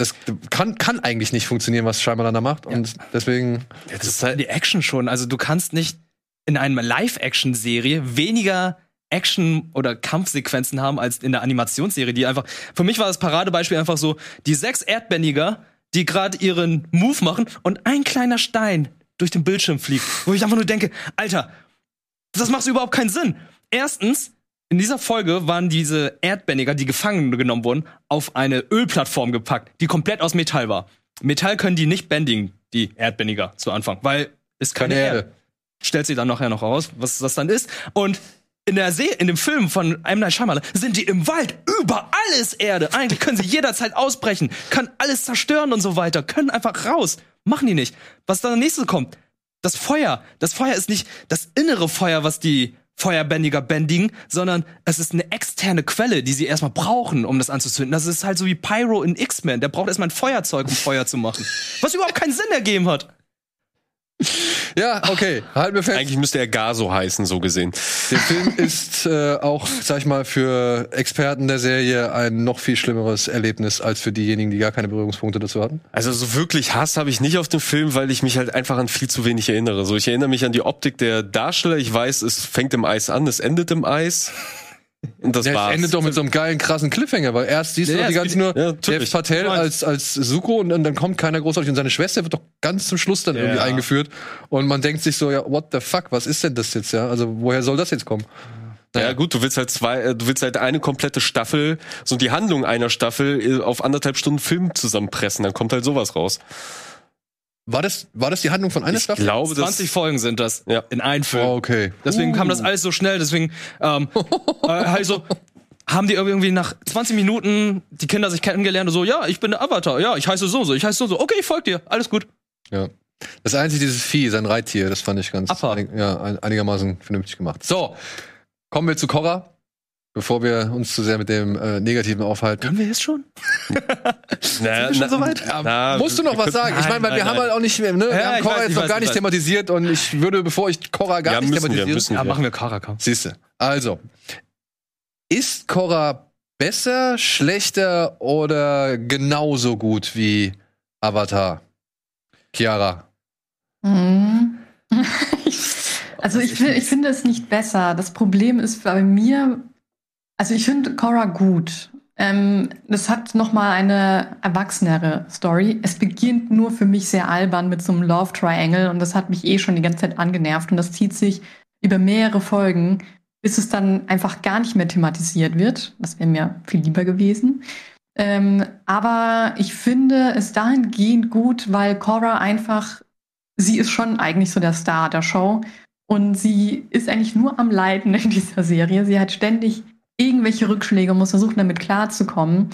das kann, kann eigentlich nicht funktionieren, was Shyamalan da macht und deswegen Das ist halt die Action schon. Also du kannst nicht in einer Live-Action-Serie weniger Action- oder Kampfsequenzen haben als in der Animationsserie, die einfach. Für mich war das Paradebeispiel einfach so, die sechs Erdbändiger, die gerade ihren Move machen und ein kleiner Stein durch den Bildschirm fliegt. Wo ich einfach nur denke, Alter, das macht überhaupt keinen Sinn. Erstens, in dieser Folge waren diese Erdbändiger, die gefangen genommen wurden, auf eine Ölplattform gepackt, die komplett aus Metall war. Metall können die nicht bändigen, die Erdbändiger zu Anfang, weil es keine, keine Erde. Erde. Stellt sie dann nachher noch raus, was das dann ist. Und in der See, in dem Film von M. Night Shyamalan sind die im Wald. Überall ist Erde. Eigentlich können sie jederzeit ausbrechen, können alles zerstören und so weiter, können einfach raus. Machen die nicht. Was dann nächstes kommt, das Feuer. Das Feuer ist nicht das innere Feuer, was die Feuerbändiger bändigen, sondern es ist eine externe Quelle, die sie erstmal brauchen, um das anzuzünden. Das ist halt so wie Pyro in X-Men. Der braucht erstmal ein Feuerzeug, um Feuer zu machen. Was überhaupt keinen Sinn ergeben hat. Ja, okay, halten wir fest. Eigentlich müsste er Gaso heißen, so gesehen. Der Film ist äh, auch, sag ich mal, für Experten der Serie ein noch viel schlimmeres Erlebnis als für diejenigen, die gar keine Berührungspunkte dazu hatten. Also so wirklich Hass habe ich nicht auf den Film, weil ich mich halt einfach an viel zu wenig erinnere. So, ich erinnere mich an die Optik der Darsteller. Ich weiß, es fängt im Eis an, es endet im Eis. Und das Der war's. endet doch mit so einem geilen, krassen Cliffhanger, weil erst siehst du Ja, die ja, ganze nur ja, Dev. Patel als, als Suko und, dann- dann kommt keiner großartig und seine Schwester wird doch ganz zum Schluss dann irgendwie Ja. eingeführt und man denkt sich so, ja, what the fuck, was ist denn das jetzt, ja? Also, woher soll das jetzt kommen? Ja gut, du willst halt zwei, äh, du willst halt eine komplette Staffel, so die Handlung einer Staffel äh, auf anderthalb Stunden Film zusammenpressen, dann kommt halt sowas raus. War das, war das die Handlung von einer Ich Staffel? glaube, das 20 Folgen sind das Ja. in einem Film. Oh, okay. Deswegen kam das alles so schnell. Deswegen ähm, [LAUGHS] äh, halt so haben die irgendwie nach 20 Minuten die Kinder sich kennengelernt und so, ja, ich bin der Avatar, ja, ich heiße so und so, ich heiße so und so, okay, ich folge dir, alles gut. Ja. Das einzige, dieses Vieh, sein Reittier, das fand ich ganz einig, ja, ein, einigermaßen vernünftig gemacht. So, kommen wir zu Korra, bevor wir uns zu sehr mit dem äh, Negativen aufhalten. Können wir jetzt schon? [LAUGHS] na, schon soweit? Ja, na, musst du noch wir was sagen? ich meine, weil Nein, wir nein, haben halt auch nicht mehr, ne? wir Ja, haben Korra weiß, jetzt noch weiß, gar ich nicht thematisiert und ich würde, bevor ich Korra gar Ja, nicht müssen wir, thematisiere, müssen Ja, wir. machen wir Karakam. siehste. Also, ist Korra besser, schlechter oder genauso gut wie Avatar? Chiara. Mhm. [LAUGHS] also ich, ich finde es nicht besser. Das Problem ist bei mir, also ich finde Cora gut. Ähm, das hat noch mal eine erwachsenere Story. Es beginnt nur für mich sehr albern mit so einem Love Triangle und das hat mich eh schon die ganze Zeit angenervt und das zieht sich über mehrere Folgen, bis es dann einfach gar nicht mehr thematisiert wird. Das wäre mir viel lieber gewesen. Ähm, aber ich finde es dahingehend gut, weil Cora einfach, sie ist schon eigentlich so der Star der Show und sie ist eigentlich nur am Leiden in dieser Serie. Sie hat ständig irgendwelche Rückschläge und muss versuchen, damit klarzukommen.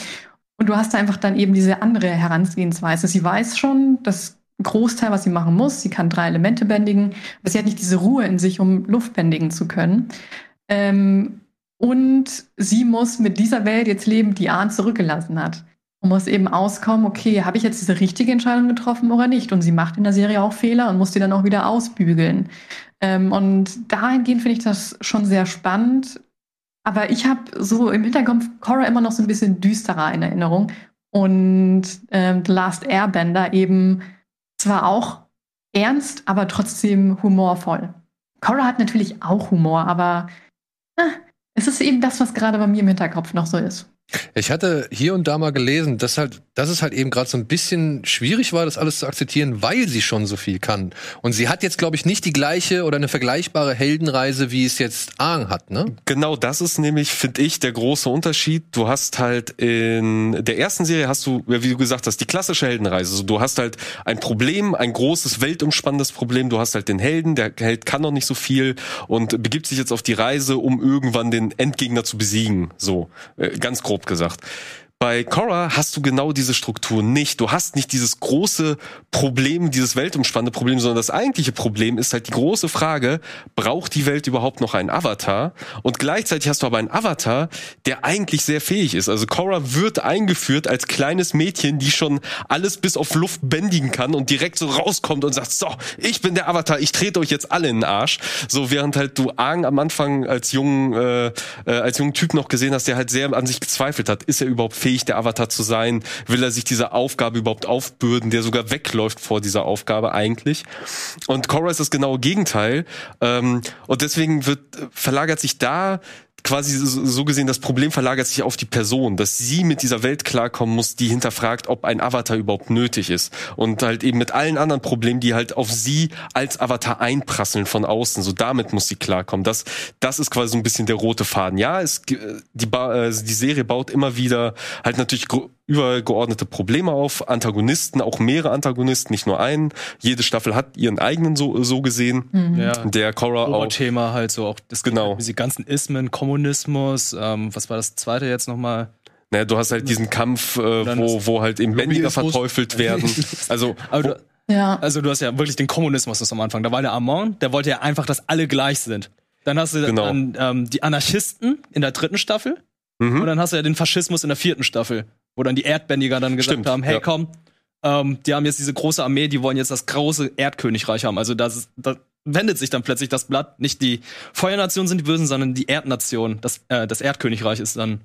Und du hast da einfach dann eben diese andere Herangehensweise. Sie weiß schon, das Großteil, was sie machen muss. Sie kann drei Elemente bändigen, aber sie hat nicht diese Ruhe in sich, um Luft bändigen zu können. Ähm, und sie muss mit dieser Welt jetzt leben, die Ahn zurückgelassen hat. Und muss eben auskommen, okay, habe ich jetzt diese richtige Entscheidung getroffen oder nicht? Und sie macht in der Serie auch Fehler und muss die dann auch wieder ausbügeln. Ähm, und dahingehend finde ich das schon sehr spannend. Aber ich habe so im Hinterkopf Cora immer noch so ein bisschen düsterer in Erinnerung. Und ähm, The Last Airbender eben zwar auch ernst, aber trotzdem humorvoll. Cora hat natürlich auch Humor, aber äh, es ist eben das, was gerade bei mir im Hinterkopf noch so ist. Ich hatte hier und da mal gelesen, dass halt, dass es halt eben gerade so ein bisschen schwierig war, das alles zu akzeptieren, weil sie schon so viel kann. Und sie hat jetzt, glaube ich, nicht die gleiche oder eine vergleichbare Heldenreise, wie es jetzt Aang hat, ne? Genau, das ist nämlich, finde ich, der große Unterschied. Du hast halt in der ersten Serie hast du, wie du gesagt hast, die klassische Heldenreise. Also du hast halt ein Problem, ein großes, weltumspannendes Problem. Du hast halt den Helden, der Held kann noch nicht so viel und begibt sich jetzt auf die Reise, um irgendwann den Endgegner zu besiegen. So, äh, ganz grob grob gesagt. Bei Korra hast du genau diese Struktur nicht. Du hast nicht dieses große Problem, dieses weltumspannende Problem, sondern das eigentliche Problem ist halt die große Frage, braucht die Welt überhaupt noch einen Avatar? Und gleichzeitig hast du aber einen Avatar, der eigentlich sehr fähig ist. Also Korra wird eingeführt als kleines Mädchen, die schon alles bis auf Luft bändigen kann und direkt so rauskommt und sagt, so, ich bin der Avatar, ich trete euch jetzt alle in den Arsch. So während halt du Aang am Anfang als jungen, äh, äh, als jungen Typ noch gesehen hast, der halt sehr an sich gezweifelt hat, ist er überhaupt fähig, der Avatar zu sein? Will er sich dieser Aufgabe überhaupt aufbürden, der sogar wegläuft vor dieser Aufgabe eigentlich? Und Korra ist das genaue Gegenteil. Ähm, und deswegen wird, verlagert sich da quasi so gesehen, das Problem verlagert sich auf die Person, dass sie mit dieser Welt klarkommen muss, die hinterfragt, ob ein Avatar überhaupt nötig ist. Und halt eben mit allen anderen Problemen, die halt auf sie als Avatar einprasseln von außen. So damit muss sie klarkommen. Das, das ist quasi so ein bisschen der rote Faden. Ja, es, die, äh, die Serie baut immer wieder halt natürlich übergeordnete Probleme auf, Antagonisten, auch mehrere Antagonisten, nicht nur einen. Jede Staffel hat ihren eigenen so, so gesehen. Mhm. Ja. Der Korra auch. Thema halt so auch das genau. diese ganzen Ismen, Kommunismus, ähm, was war das zweite jetzt nochmal? Naja, du hast halt diesen Kampf, äh, wo, wo halt eben Bändiger verteufelt werden. [LAUGHS] Also, du, ja. also du hast ja wirklich den Kommunismus am Anfang. Da war der Amon, der wollte ja einfach, dass alle gleich sind. Dann hast du genau. dann ähm, die Anarchisten in der dritten Staffel. Mhm. Und dann hast du ja den Faschismus in der vierten Staffel wo dann die Erdbändiger dann gesagt Stimmt, haben, hey ja. komm, ähm, die haben jetzt diese große Armee, die wollen jetzt das große Erdkönigreich haben. Also das, das wendet sich dann plötzlich das Blatt. Nicht die Feuernation sind die Bösen, sondern die Erdnation. Das, äh, das Erdkönigreich ist dann.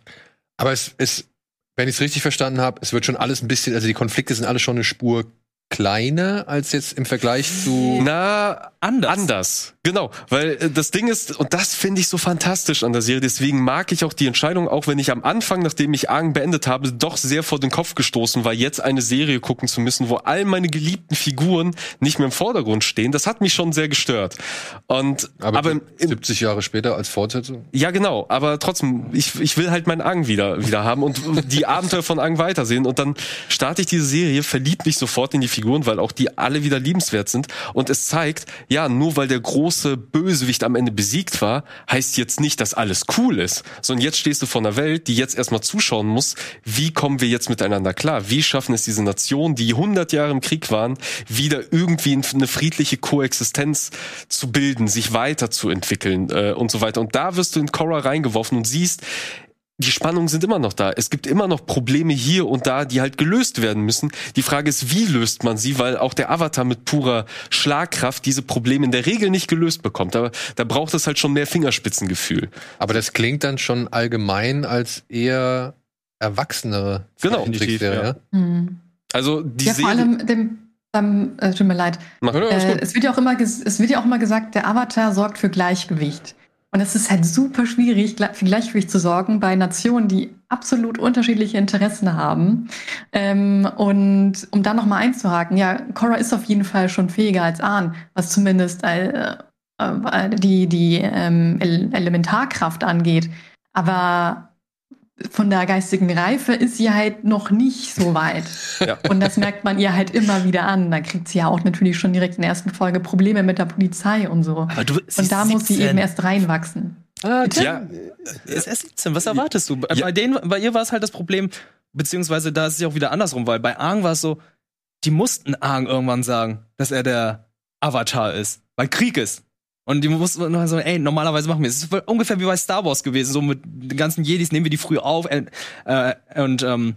Aber es ist, wenn ich es richtig verstanden habe, es wird schon alles ein bisschen, also die Konflikte sind alle schon eine Spur kleiner als jetzt im Vergleich zu. Na, anders. Anders. Genau, weil äh, das Ding ist, und das finde ich so fantastisch an der Serie, deswegen mag ich auch die Entscheidung, auch wenn ich am Anfang, nachdem ich Argen beendet habe, doch sehr vor den Kopf gestoßen war, jetzt eine Serie gucken zu müssen, wo all meine geliebten Figuren nicht mehr im Vordergrund stehen. Das hat mich schon sehr gestört. Und, aber, aber im, 70 Jahre später als Fortsetzung? Ja, genau, aber trotzdem, ich, ich will halt meinen Argen wieder, wieder haben und die [LAUGHS] Abenteuer von Argen weitersehen. Und dann starte ich diese Serie, verliebt mich sofort in die Figuren, weil auch die alle wieder liebenswert sind. Und es zeigt, ja, nur weil der große große Bösewicht am Ende besiegt war, heißt jetzt nicht, dass alles cool ist, sondern jetzt stehst du vor einer Welt, die jetzt erstmal zuschauen muss, wie kommen wir jetzt miteinander klar? Wie schaffen es diese Nationen, die 100 Jahre im Krieg waren, wieder irgendwie eine friedliche Koexistenz zu bilden, sich weiterzuentwickeln äh, und so weiter. Und da wirst du in Korra reingeworfen und siehst, die Spannungen sind immer noch da. Es gibt immer noch Probleme hier und da, die halt gelöst werden müssen. Die Frage ist, wie löst man sie, weil auch der Avatar mit purer Schlagkraft diese Probleme in der Regel nicht gelöst bekommt. Aber da braucht es halt schon mehr Fingerspitzengefühl. Aber das klingt dann schon allgemein als eher erwachsenere genau. Serie. Ja. Mhm. Also die ja, vor allem dem ähm, äh, tut mir leid. Äh, es, wird ja auch immer es wird ja auch immer gesagt, der Avatar sorgt für Gleichgewicht. Und es ist halt super schwierig, für Gleichgewicht zu sorgen bei Nationen, die absolut unterschiedliche Interessen haben. Ähm, und um da nochmal einzuhaken, ja, Cora ist auf jeden Fall schon fähiger als Ahn, was zumindest äh, äh, die, die ähm, Elementarkraft angeht. Aber von der geistigen Reife ist sie halt noch nicht so weit. [LAUGHS] Ja. Und das merkt man ihr halt immer wieder an. Da kriegt sie ja auch natürlich schon direkt in der ersten Folge Probleme mit der Polizei und so. Aber du, und da muss sie eben erst reinwachsen. Ah, Ja, Ist er 17? Was erwartest du? Bei, Ja. bei, denen, bei ihr war es halt das Problem, beziehungsweise da ist es ja auch wieder andersrum, weil bei Aang war es so, die mussten Aang irgendwann sagen, dass er der Avatar ist, weil Krieg ist. Und die mussten immer so, ey, normalerweise machen wir es. Es ist ungefähr wie bei Star Wars gewesen, so mit den ganzen Jedis nehmen wir die früh auf äh, äh, und ähm,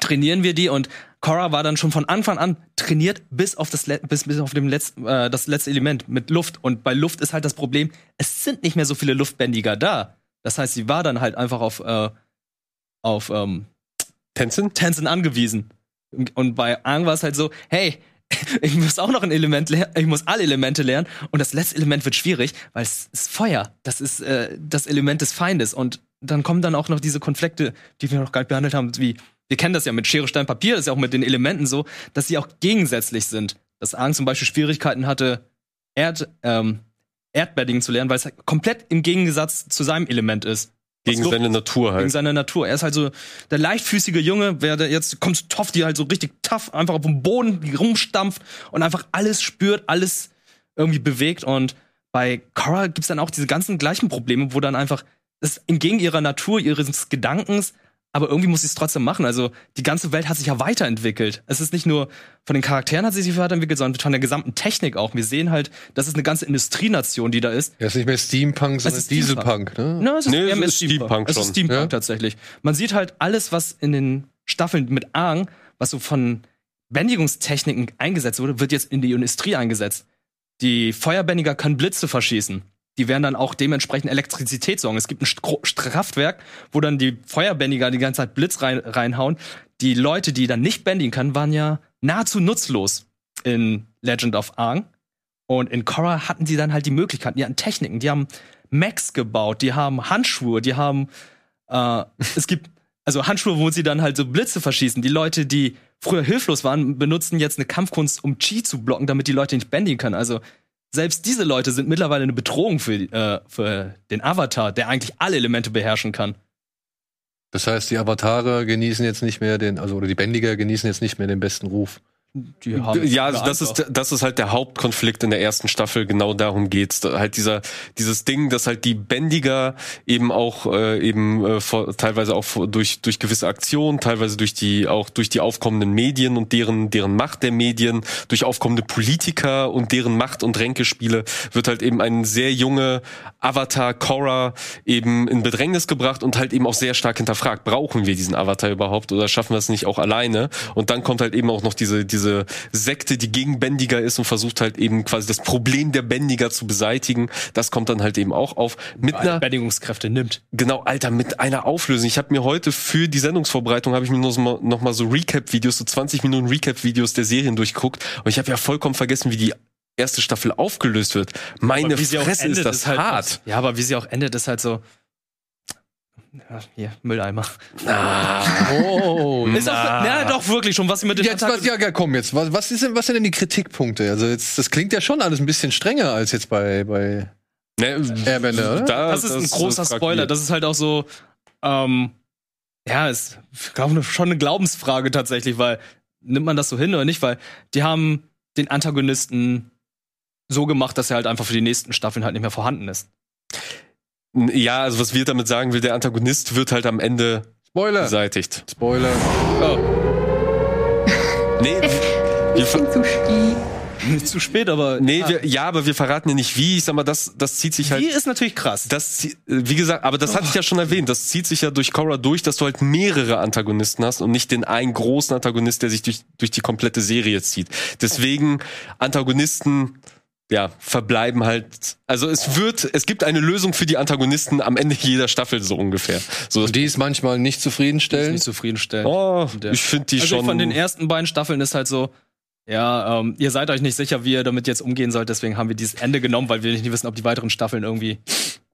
trainieren wir die und Korra war dann schon von Anfang an trainiert bis auf das bis, bis auf dem Letz äh, das letzte Element mit Luft und bei Luft ist halt das Problem, es sind nicht mehr so viele Luftbändiger da. Das heißt, sie war dann halt einfach auf äh, auf ähm, Tencent? Tenzin angewiesen. Und bei Aang war es halt so, hey, [LAUGHS] ich muss auch noch ein Element lernen, ich muss alle Elemente lernen und das letzte Element wird schwierig, weil es ist Feuer. Das ist äh, das Element des Feindes und dann kommen dann auch noch diese Konflikte, die wir noch gar nicht behandelt haben, wie wir kennen das ja mit Schere, Stein, Papier, das ist ja auch mit den Elementen so, dass sie auch gegensätzlich sind. Dass Aang zum Beispiel Schwierigkeiten hatte, Erd, ähm, Erdbedding zu lernen, weil es halt komplett im Gegensatz zu seinem Element ist. Gegen seine Natur Gegen halt. seine Natur. Er ist halt so der leichtfüßige Junge, wer der jetzt kommt tough, die halt so richtig tough einfach auf dem Boden rumstampft und einfach alles spürt, alles irgendwie bewegt. Und bei Korra gibt's dann auch diese ganzen gleichen Probleme, wo dann einfach das ist entgegen ihrer Natur, ihres Gedankens, aber irgendwie muss sie es trotzdem machen. Also die ganze Welt hat sich ja weiterentwickelt. Es ist nicht nur von den Charakteren hat sie sich weiterentwickelt, sondern von der gesamten Technik auch. Wir sehen halt, das ist eine ganze Industrienation, die da ist. Er ist nicht mehr Steampunk, sondern ist Dieselpunk, ne? No, es ist Nee, eher es mehr ist Steampunk Es ist schon. Steampunk Ja. tatsächlich. Man sieht halt alles, was in den Staffeln mit Aang, was so von Bändigungstechniken eingesetzt wurde, wird jetzt in die Industrie eingesetzt. Die Feuerbändiger können Blitze verschießen. Die werden dann auch dementsprechend Elektrizität sorgen. Es gibt ein Kraftwerk, wo dann die Feuerbändiger die ganze Zeit Blitz rein, reinhauen. Die Leute, die dann nicht bändigen können, waren ja nahezu nutzlos in Legend of Aang. Und in Korra hatten sie dann halt die Möglichkeiten, die hatten Techniken, die haben Mechs gebaut, die haben Handschuhe, die haben äh, [LAUGHS] es gibt also Handschuhe, wo sie dann halt so Blitze verschießen. Die Leute, die früher hilflos waren, benutzen jetzt eine Kampfkunst, um Chi zu blocken, damit die Leute nicht bändigen können. Also selbst diese Leute sind mittlerweile eine Bedrohung für, äh, für den Avatar, der eigentlich alle Elemente beherrschen kann. Das heißt, die Avatare genießen jetzt nicht mehr den, also oder die Bändiger genießen jetzt nicht mehr den besten Ruf. Ja, also das ist, das ist halt der Hauptkonflikt in der ersten Staffel. Genau darum geht's. Halt dieser, dieses Ding, dass halt die Bändiger eben auch äh, eben äh, vor, teilweise auch durch durch gewisse Aktionen, teilweise durch die auch durch die aufkommenden Medien und deren deren Macht der Medien, durch aufkommende Politiker und deren Macht und Ränkespiele wird halt eben ein sehr junge Avatar Korra eben in Bedrängnis gebracht und halt eben auch sehr stark hinterfragt. Brauchen wir diesen Avatar überhaupt oder schaffen wir es nicht auch alleine? Und dann kommt halt eben auch noch diese diese Sekte, die gegen Bändiger ist und versucht halt eben quasi das Problem der Bändiger zu beseitigen. Das kommt dann halt eben auch auf mit einer Bändigungskräfte nimmt. Genau, Alter, mit einer Auflösung. Ich habe mir heute für die Sendungsvorbereitung habe ich mir noch, so, noch mal so Recap-Videos, so 20 Minuten Recap-Videos der Serien durchgeguckt. Und ich habe ja vollkommen vergessen, wie die erste Staffel aufgelöst wird. Meine Fresse ist endet, das halt hart. Ja, aber wie sie auch endet, ist halt so. Ja, hier, Mülleimer. Oh. Ist auch, ja, doch, wirklich schon, was sie mit den Jetzt, was, ja, ja, komm, jetzt, was, was, ist denn, was sind denn die Kritikpunkte? Also jetzt, das klingt ja schon alles ein bisschen strenger als jetzt bei, bei Ne, Airbender, oder? da- das ist ein großer fragt Spoiler. Das ist halt auch so, ähm, ja, ist, ich glaube, schon eine Glaubensfrage tatsächlich, weil nimmt man das so hin oder nicht? Weil die haben den Antagonisten so gemacht, dass er halt einfach für die nächsten Staffeln halt nicht mehr vorhanden ist. Ja, also was wir damit sagen will, der Antagonist wird halt am Ende Spoiler. beseitigt. Spoiler. Oh, Nee, wir, zu spät. nicht zu spät, aber nee ah, wir, ja, aber wir verraten ja nicht wie. Ich sag mal, das, das zieht sich halt die ist natürlich krass. das, wie gesagt, aber das hatte ich ja schon erwähnt, das zieht sich ja durch Korra durch, dass du halt mehrere Antagonisten hast und nicht den einen großen Antagonist, der sich durch, durch die komplette Serie zieht. Deswegen Antagonisten, ja, verbleiben halt, also es wird, es gibt eine Lösung für die Antagonisten am Ende jeder Staffel so ungefähr. So, Und die ist manchmal nicht ist zufriedenstellend. nicht zufriedenstellend. oh, Der- ich finde die also schon. von den ersten beiden Staffeln ist halt so, ja, ähm, ihr seid euch nicht sicher, wie ihr damit jetzt umgehen sollt, deswegen haben wir dieses Ende genommen, weil wir nicht wissen, ob die weiteren Staffeln irgendwie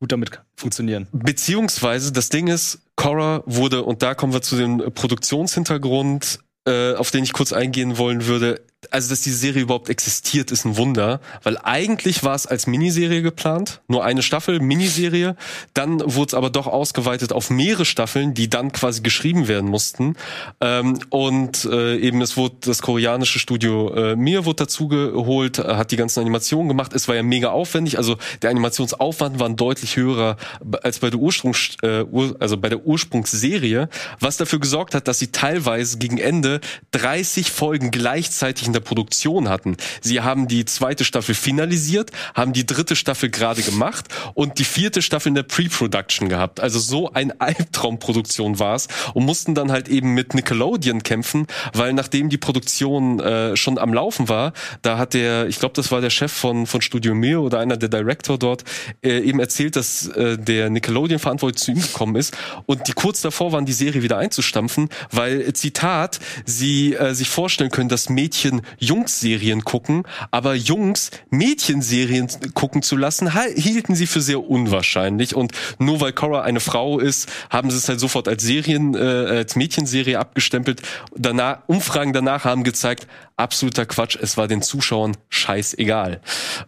gut damit funktionieren. Beziehungsweise das Ding ist, Korra wurde, und da kommen wir zu dem Produktionshintergrund, äh, auf den ich kurz eingehen wollen würde. Also dass diese Serie überhaupt existiert, ist ein Wunder, weil eigentlich war es als Miniserie geplant, nur eine Staffel, Miniserie, dann wurde es aber doch ausgeweitet auf mehrere Staffeln, die dann quasi geschrieben werden mussten. Ähm, und äh, eben es wurde das koreanische Studio äh, Mir wurde dazu geholt, äh, hat die ganzen Animationen gemacht, es war ja mega aufwendig, also der Animationsaufwand war deutlich höherer als bei der Ursprungs äh, also bei der Ursprungsserie, was dafür gesorgt hat, dass sie teilweise gegen Ende 30 Folgen gleichzeitig in der Produktion hatten. Sie haben die zweite Staffel finalisiert, haben die dritte Staffel gerade gemacht und die vierte Staffel in der Pre-Production gehabt. Also so ein [LAUGHS] Albtraumproduktion war es und mussten dann halt eben mit Nickelodeon kämpfen, weil nachdem die Produktion äh, schon am Laufen war, da hat der, ich glaube, das war der Chef von von Studio Mir oder einer der Director dort äh, eben erzählt, dass äh, der Nickelodeon verantwortlich zu ihm gekommen ist und die kurz davor waren, die Serie wieder einzustampfen, weil Zitat, sie äh, sich vorstellen können, dass Mädchen Jungs-Serien gucken, aber Jungs Mädchenserien gucken zu lassen, hielten sie für sehr unwahrscheinlich. Und nur weil Cora eine Frau ist, haben sie es halt sofort als Serien, äh, als Mädchenserie abgestempelt. Danach, Umfragen danach haben gezeigt, absoluter Quatsch, es war den Zuschauern scheißegal.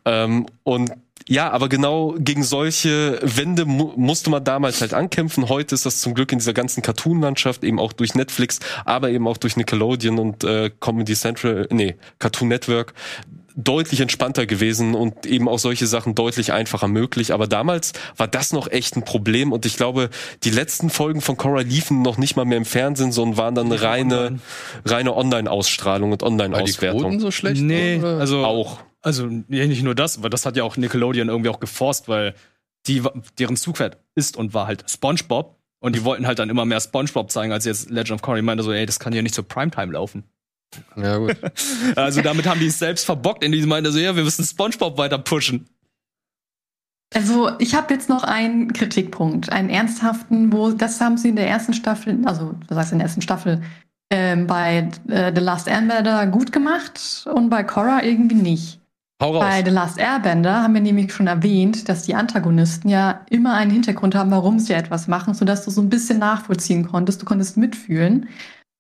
Ähm, und ja, aber genau gegen solche Wände mu musste man damals halt ankämpfen. Heute ist das zum Glück in dieser ganzen Cartoon-Landschaft, eben auch durch Netflix, aber eben auch durch Nickelodeon und äh, Comedy Central, nee, Cartoon Network deutlich entspannter gewesen und eben auch solche Sachen deutlich einfacher möglich. Aber damals war das noch echt ein Problem und ich glaube, die letzten Folgen von Cora liefen noch nicht mal mehr im Fernsehen, sondern waren dann reine, reine Online-Ausstrahlung und Online-Auswertung. so schlecht? Nee, oder? also Auch. Also nicht nur das, aber das hat ja auch Nickelodeon irgendwie auch geforst, weil die, deren Zugpferd ist und war halt SpongeBob. Und die wollten halt dann immer mehr SpongeBob zeigen, als jetzt Legend of Korra. Ich meinte so, ey, das kann ja nicht zur Primetime laufen. Ja, gut. [LAUGHS] Also damit haben die es selbst verbockt, in diesem meinte so, ja, wir müssen SpongeBob weiter pushen. Also ich habe jetzt noch einen Kritikpunkt, einen ernsthaften, wo das haben sie in der ersten Staffel, also was heißt in der ersten Staffel, ähm, bei äh, The Last Airbender gut gemacht und bei Korra irgendwie nicht. Hau raus. Bei The Last Airbender haben wir nämlich schon erwähnt, dass die Antagonisten ja immer einen Hintergrund haben, warum sie etwas machen, sodass du so ein bisschen nachvollziehen konntest, du konntest mitfühlen.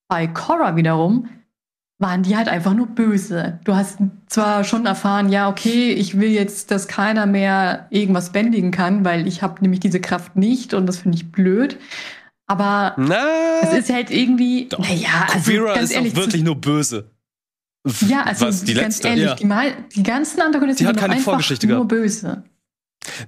Bei Korra wiederum waren die halt einfach nur böse. Du hast zwar schon erfahren, ja, okay, ich will jetzt, dass keiner mehr irgendwas bändigen kann, weil ich habe nämlich diese Kraft nicht und das finde ich blöd. Aber Na, es ist halt irgendwie, naja, also ganz ist ehrlich, auch wirklich nur böse. Ja, also was, die ganz letzte? ehrlich, Ja. die, mal, die ganzen Antagonisten Die hat keine Vorgeschichte nur gehabt. böse.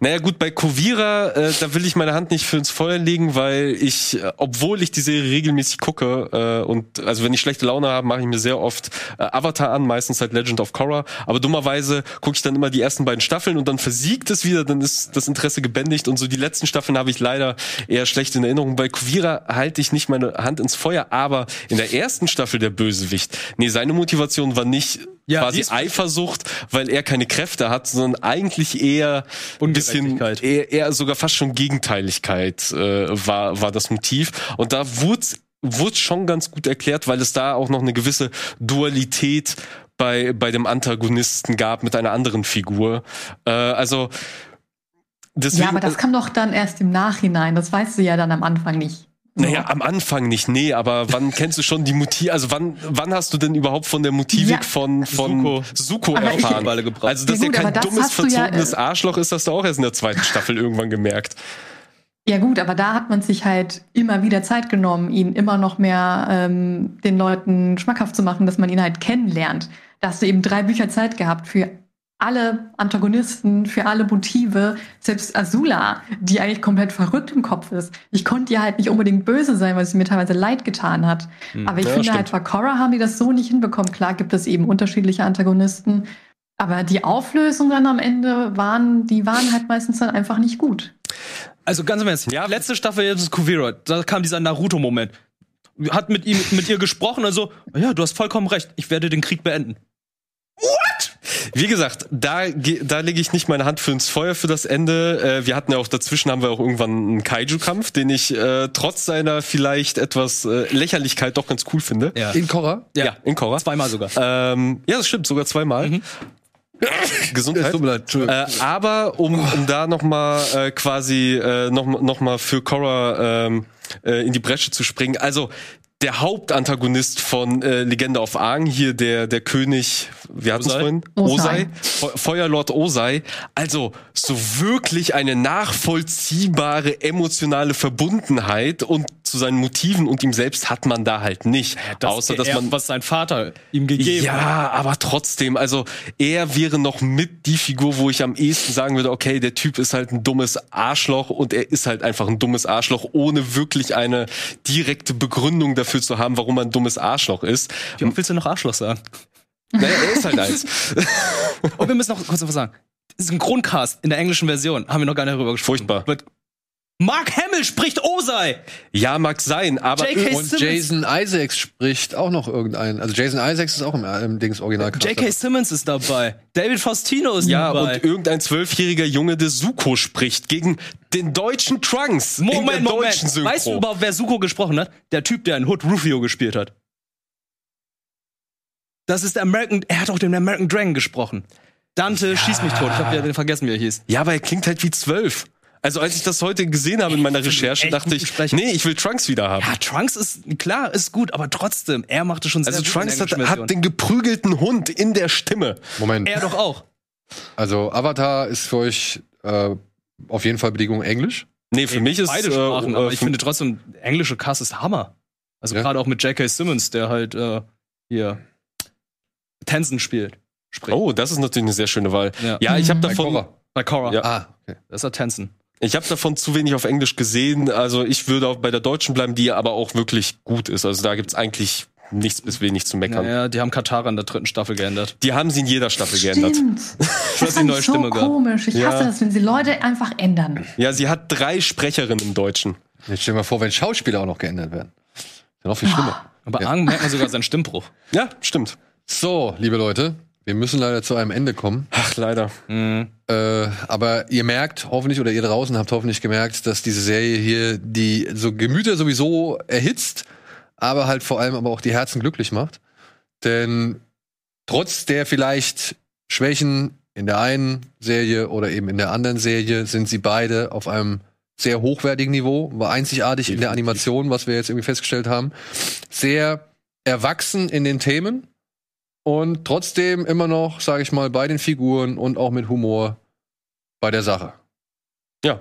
Naja gut, bei Kovira, äh, da will ich meine Hand nicht für ins Feuer legen, weil ich, äh, obwohl ich die Serie regelmäßig gucke äh, und also wenn ich schlechte Laune habe, mache ich mir sehr oft äh, Avatar an, meistens halt Legend of Korra, aber dummerweise gucke ich dann immer die ersten beiden Staffeln und dann versiegt es wieder, dann ist das Interesse gebändigt und so die letzten Staffeln habe ich leider eher schlecht in Erinnerung. Bei Kovira halte ich nicht meine Hand ins Feuer, aber in der ersten Staffel der Bösewicht, nee, seine Motivation war nicht Ja, die quasi Eifersucht, weil er keine Kräfte hat, sondern eigentlich eher ein bisschen eher, eher sogar fast schon Gegenteiligkeit äh, war war das Motiv und da wurde wurde schon ganz gut erklärt, weil es da auch noch eine gewisse Dualität bei bei dem Antagonisten gab mit einer anderen Figur. Äh, also deswegen Ja, aber das kam doch dann erst im Nachhinein. Das weißt du ja dann am Anfang nicht. Naja, am Anfang nicht, nee, aber wann [LAUGHS] kennst du schon die Motive, also wann, wann hast du denn überhaupt von der Motivik Ja. von, von Suko. Suko, ich- erfahren? Gebracht. Also, dass Ja er gut, kein aber das dummes, ja, verzogenes äh, Arschloch ist, hast du auch erst in der zweiten Staffel irgendwann gemerkt. Ja gut, aber da hat man sich halt immer wieder Zeit genommen, ihn immer noch mehr ähm, den Leuten schmackhaft zu machen, dass man ihn halt kennenlernt. Da hast du eben drei Bücher Zeit gehabt für alle Antagonisten, für alle Motive, selbst Azula, die eigentlich komplett verrückt im Kopf ist. Ich konnte ihr halt nicht unbedingt böse sein, weil sie mir teilweise leid getan hat. Aber ich ja, finde stimmt. halt, bei Korra haben die das so nicht hinbekommen. Klar gibt es eben unterschiedliche Antagonisten, aber die Auflösung dann am Ende waren, die waren halt meistens dann einfach nicht gut. Also ganz im Ernst, ja, letzte Staffel jetzt ist Kuvira, da kam dieser Naruto-Moment. Hat mit ihm, mit ihr gesprochen, also, ja, du hast vollkommen recht, ich werde den Krieg beenden. Wie gesagt, da, da lege ich nicht meine Hand für ins Feuer für das Ende. Äh, wir hatten ja auch dazwischen haben wir auch irgendwann einen Kaiju-Kampf, den ich äh, trotz seiner vielleicht etwas äh, Lächerlichkeit doch ganz cool finde. Ja. In Korra? Ja, in Korra. Zweimal sogar. Ähm, ja, das stimmt, sogar zweimal. Mhm. [LAUGHS] Gesundheit. tut mir leid, Entschuldigung. Äh, aber um, um da noch mal äh, quasi äh, noch, noch mal für Cora ähm, äh, in die Bresche zu springen, also der Hauptantagonist von äh, Legende auf Aang, hier der, der König, wie hatten es vorhin? Osei. Fe- Feuerlord Osei. Also so wirklich eine nachvollziehbare emotionale Verbundenheit und zu seinen Motiven und ihm selbst hat man da halt nicht. Außer dass man was sein Vater ihm gegeben hat. ja, aber trotzdem, also er wäre noch mit die Figur, wo ich am ehesten sagen würde, okay, der Typ ist halt ein dummes Arschloch und er ist halt einfach ein dummes Arschloch, ohne wirklich eine direkte Begründung dafür zu haben, warum er ein dummes Arschloch ist. Wie oft willst du noch Arschloch sagen? Naja, er ist halt eins. [LAUGHS] Und wir müssen noch kurz was sagen. Synchroncast in der englischen Version haben wir noch gar nicht darüber gesprochen. Furchtbar. Wird Mark Hamill spricht Osei. Ja, mag sein, aber. Und. Jason Isaacs spricht auch noch irgendeinen. Also Jason Isaacs ist auch im, im Dings Original. J.K. Simmons ist dabei. David Faustino ist ja, dabei. und irgendein zwölfjähriger Junge, der Suko spricht, gegen den deutschen Trunks. Moment, Moment. Synchro. Weißt du überhaupt, wer Suko gesprochen hat? Der Typ, der in Hood Rufio gespielt hat. Das ist der American, er hat auch den American Dragon gesprochen. Dante, schieß mich tot. Ich hab ja den vergessen, wie er hieß. Ja, aber er klingt halt wie zwölf. Also als ich das heute gesehen habe in meiner Recherche, dachte ich, nee, ich will Trunks wieder haben. Ja, Trunks ist, klar, ist gut, aber trotzdem, er machte schon sehr also gut Trunks hat, hat den geprügelten Hund in der Stimme. Moment. Er doch auch. Also Avatar ist für euch äh, auf jeden Fall Bedingung Englisch. Nee, für mich ist Beide äh, Sprachen, aber äh, ich für- finde trotzdem, englische Cast ist Hammer. Also Ja. gerade auch mit J.K. Simmons, der halt äh, hier Tensen spielt. Spricht. Oh, das ist natürlich eine sehr schöne Wahl. Ja. Ja, ich habe davon Korra. Bei Korra. Ja. Ah, okay. Das ist er Tensen. Ich habe davon zu wenig auf Englisch gesehen, also ich würde auch bei der deutschen bleiben, die aber auch wirklich gut ist. Also da gibt's eigentlich nichts bis wenig zu meckern. Naja, die haben Katara in der dritten Staffel geändert. Die haben sie in jeder Staffel geändert. Stimmt. Das Das ist die neue ich so Stimme gehabt. komisch. Ich Ja. hasse das, wenn sie Leute einfach ändern. Ja, sie hat drei Sprecherinnen im Deutschen. Jetzt stell dir mal vor, wenn Schauspieler auch noch geändert werden. Das ist ja noch viel schlimmer. Aber Ja. Aang merkt man sogar seinen Stimmbruch. Ja, stimmt. So, liebe Leute, wir müssen leider zu einem Ende kommen. Ach, leider. Mhm. Äh, aber ihr merkt hoffentlich, oder ihr draußen habt hoffentlich gemerkt, dass diese Serie hier die so Gemüter sowieso erhitzt, aber halt vor allem aber auch die Herzen glücklich macht. Denn trotz der vielleicht Schwächen in der einen Serie oder eben in der anderen Serie sind sie beide auf einem sehr hochwertigen Niveau, war einzigartig in der Animation, was wir jetzt irgendwie festgestellt haben. Sehr erwachsen in den Themen und trotzdem immer noch, sage ich mal, bei den Figuren und auch mit Humor bei der Sache. Ja.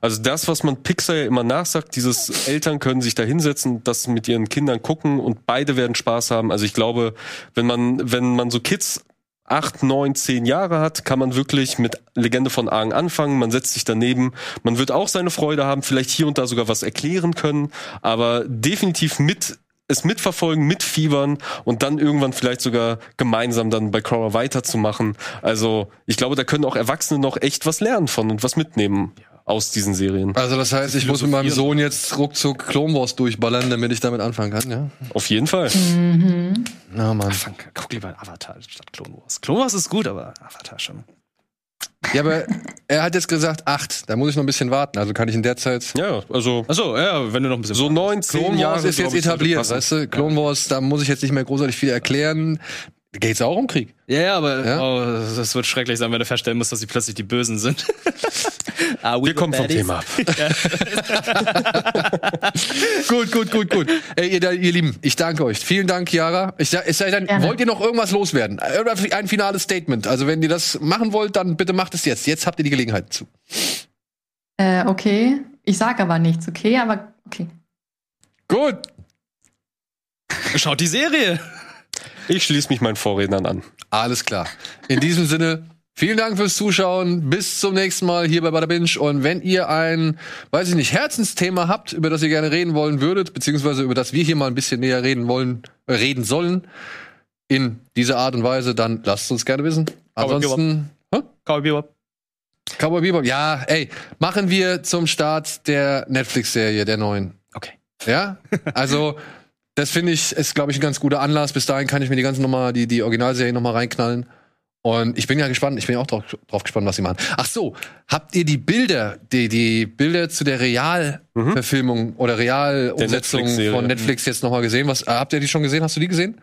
Also das, was man Pixar immer nachsagt, dieses Eltern können sich da hinsetzen, das mit ihren Kindern gucken und beide werden Spaß haben. Also ich glaube, wenn man, wenn man so Kids acht, neun, zehn Jahre hat, kann man wirklich mit Legende von Aang anfangen. Man setzt sich daneben. Man wird auch seine Freude haben, vielleicht hier und da sogar was erklären können, aber definitiv mit es mitverfolgen, mitfiebern und dann irgendwann vielleicht sogar gemeinsam dann bei Crawler weiterzumachen. Also ich glaube, da können auch Erwachsene noch echt was lernen von und was mitnehmen aus diesen Serien. Also das heißt, ich muss mit meinem Sohn jetzt ruckzuck Clone Wars durchballern, damit ich damit anfangen kann, ja? Auf jeden Fall. Na Mann. Guck lieber Avatar statt Clone Wars. Clone Wars ist gut, aber Avatar schon. Ja, aber er hat jetzt gesagt acht. Da muss ich noch ein bisschen warten. Also kann ich in der Zeit. Ja, also Achso, ja, wenn du noch ein bisschen. so neun, zehn Clone Jahre ist jetzt etabliert, weißt du? Clone Wars, da muss ich jetzt nicht mehr großartig viel erklären. Da geht's auch um Krieg. Ja, ja, aber Ja? Oh, das wird schrecklich sein, wenn du feststellen musst, dass sie plötzlich die Bösen sind. [LAUGHS] Ah, Wir kommen vom Thema ab. [LAUGHS] [LAUGHS] gut, gut, gut, gut. Ey, ihr, ihr Lieben, ich danke euch. Vielen Dank, Chiara. Ich, es sei denn, wollt ihr noch irgendwas loswerden? Oder ein finales Statement. Also wenn ihr das machen wollt, dann bitte macht es jetzt. Jetzt habt ihr die Gelegenheit zu. Äh, okay. Ich sag aber nichts, okay? Aber okay. Gut. Schaut die Serie. Ich schließe mich meinen Vorrednern an. Alles klar. In diesem Sinne, vielen Dank fürs Zuschauen. Bis zum nächsten Mal hier bei Bada Binge. Und wenn ihr ein, weiß ich nicht, Herzensthema habt, über das ihr gerne reden wollen würdet, beziehungsweise über das wir hier mal ein bisschen näher reden wollen, äh, reden sollen, in dieser Art und Weise, dann lasst uns gerne wissen. Ansonsten? Cowboy Bebop. Cowboy Bebop. Ja, ey, machen wir zum Start der Netflix-Serie, der neuen. Okay. Ja, also [LAUGHS] das finde ich, ist glaube ich ein ganz guter Anlass. Bis dahin kann ich mir die ganzen nochmal, die, die Originalserie nochmal reinknallen. Und ich bin ja gespannt, ich bin ja auch drauf, drauf gespannt, was sie machen. Ach so, habt ihr die Bilder, die, die Bilder zu der Realverfilmung oder Realumsetzung Netflix-Serie. von Netflix jetzt nochmal gesehen? Was, habt ihr die schon gesehen? Hast du die gesehen?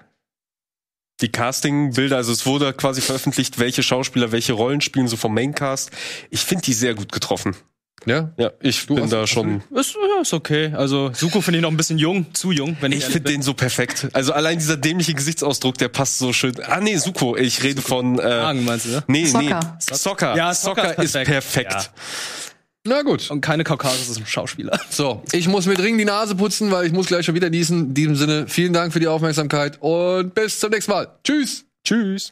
Die Casting-Bilder, also es wurde quasi veröffentlicht, welche Schauspieler welche Rollen spielen, so vom Maincast. Ich finde die sehr gut getroffen. Ja? Ja, ich Du bin da schon. Ist, ja, ist okay. Also Suko finde ich noch ein bisschen jung, zu jung, wenn ich, Ich finde den so perfekt. Also allein dieser dämliche Gesichtsausdruck, der passt so schön. Ah nee, Suko. Ich rede von. Äh, Hagen, meinst du, ne? nee, Soccer. nee. Soccer. Ja, Soccer, Soccer ist ist perfekt. perfekt. Na gut. Und keine kaukasischen Schauspieler. [LAUGHS] So, ich muss mir dringend die Nase putzen, weil ich muss gleich schon wieder niesen. In diesem Sinne, vielen Dank für die Aufmerksamkeit und bis zum nächsten Mal. Tschüss. Tschüss.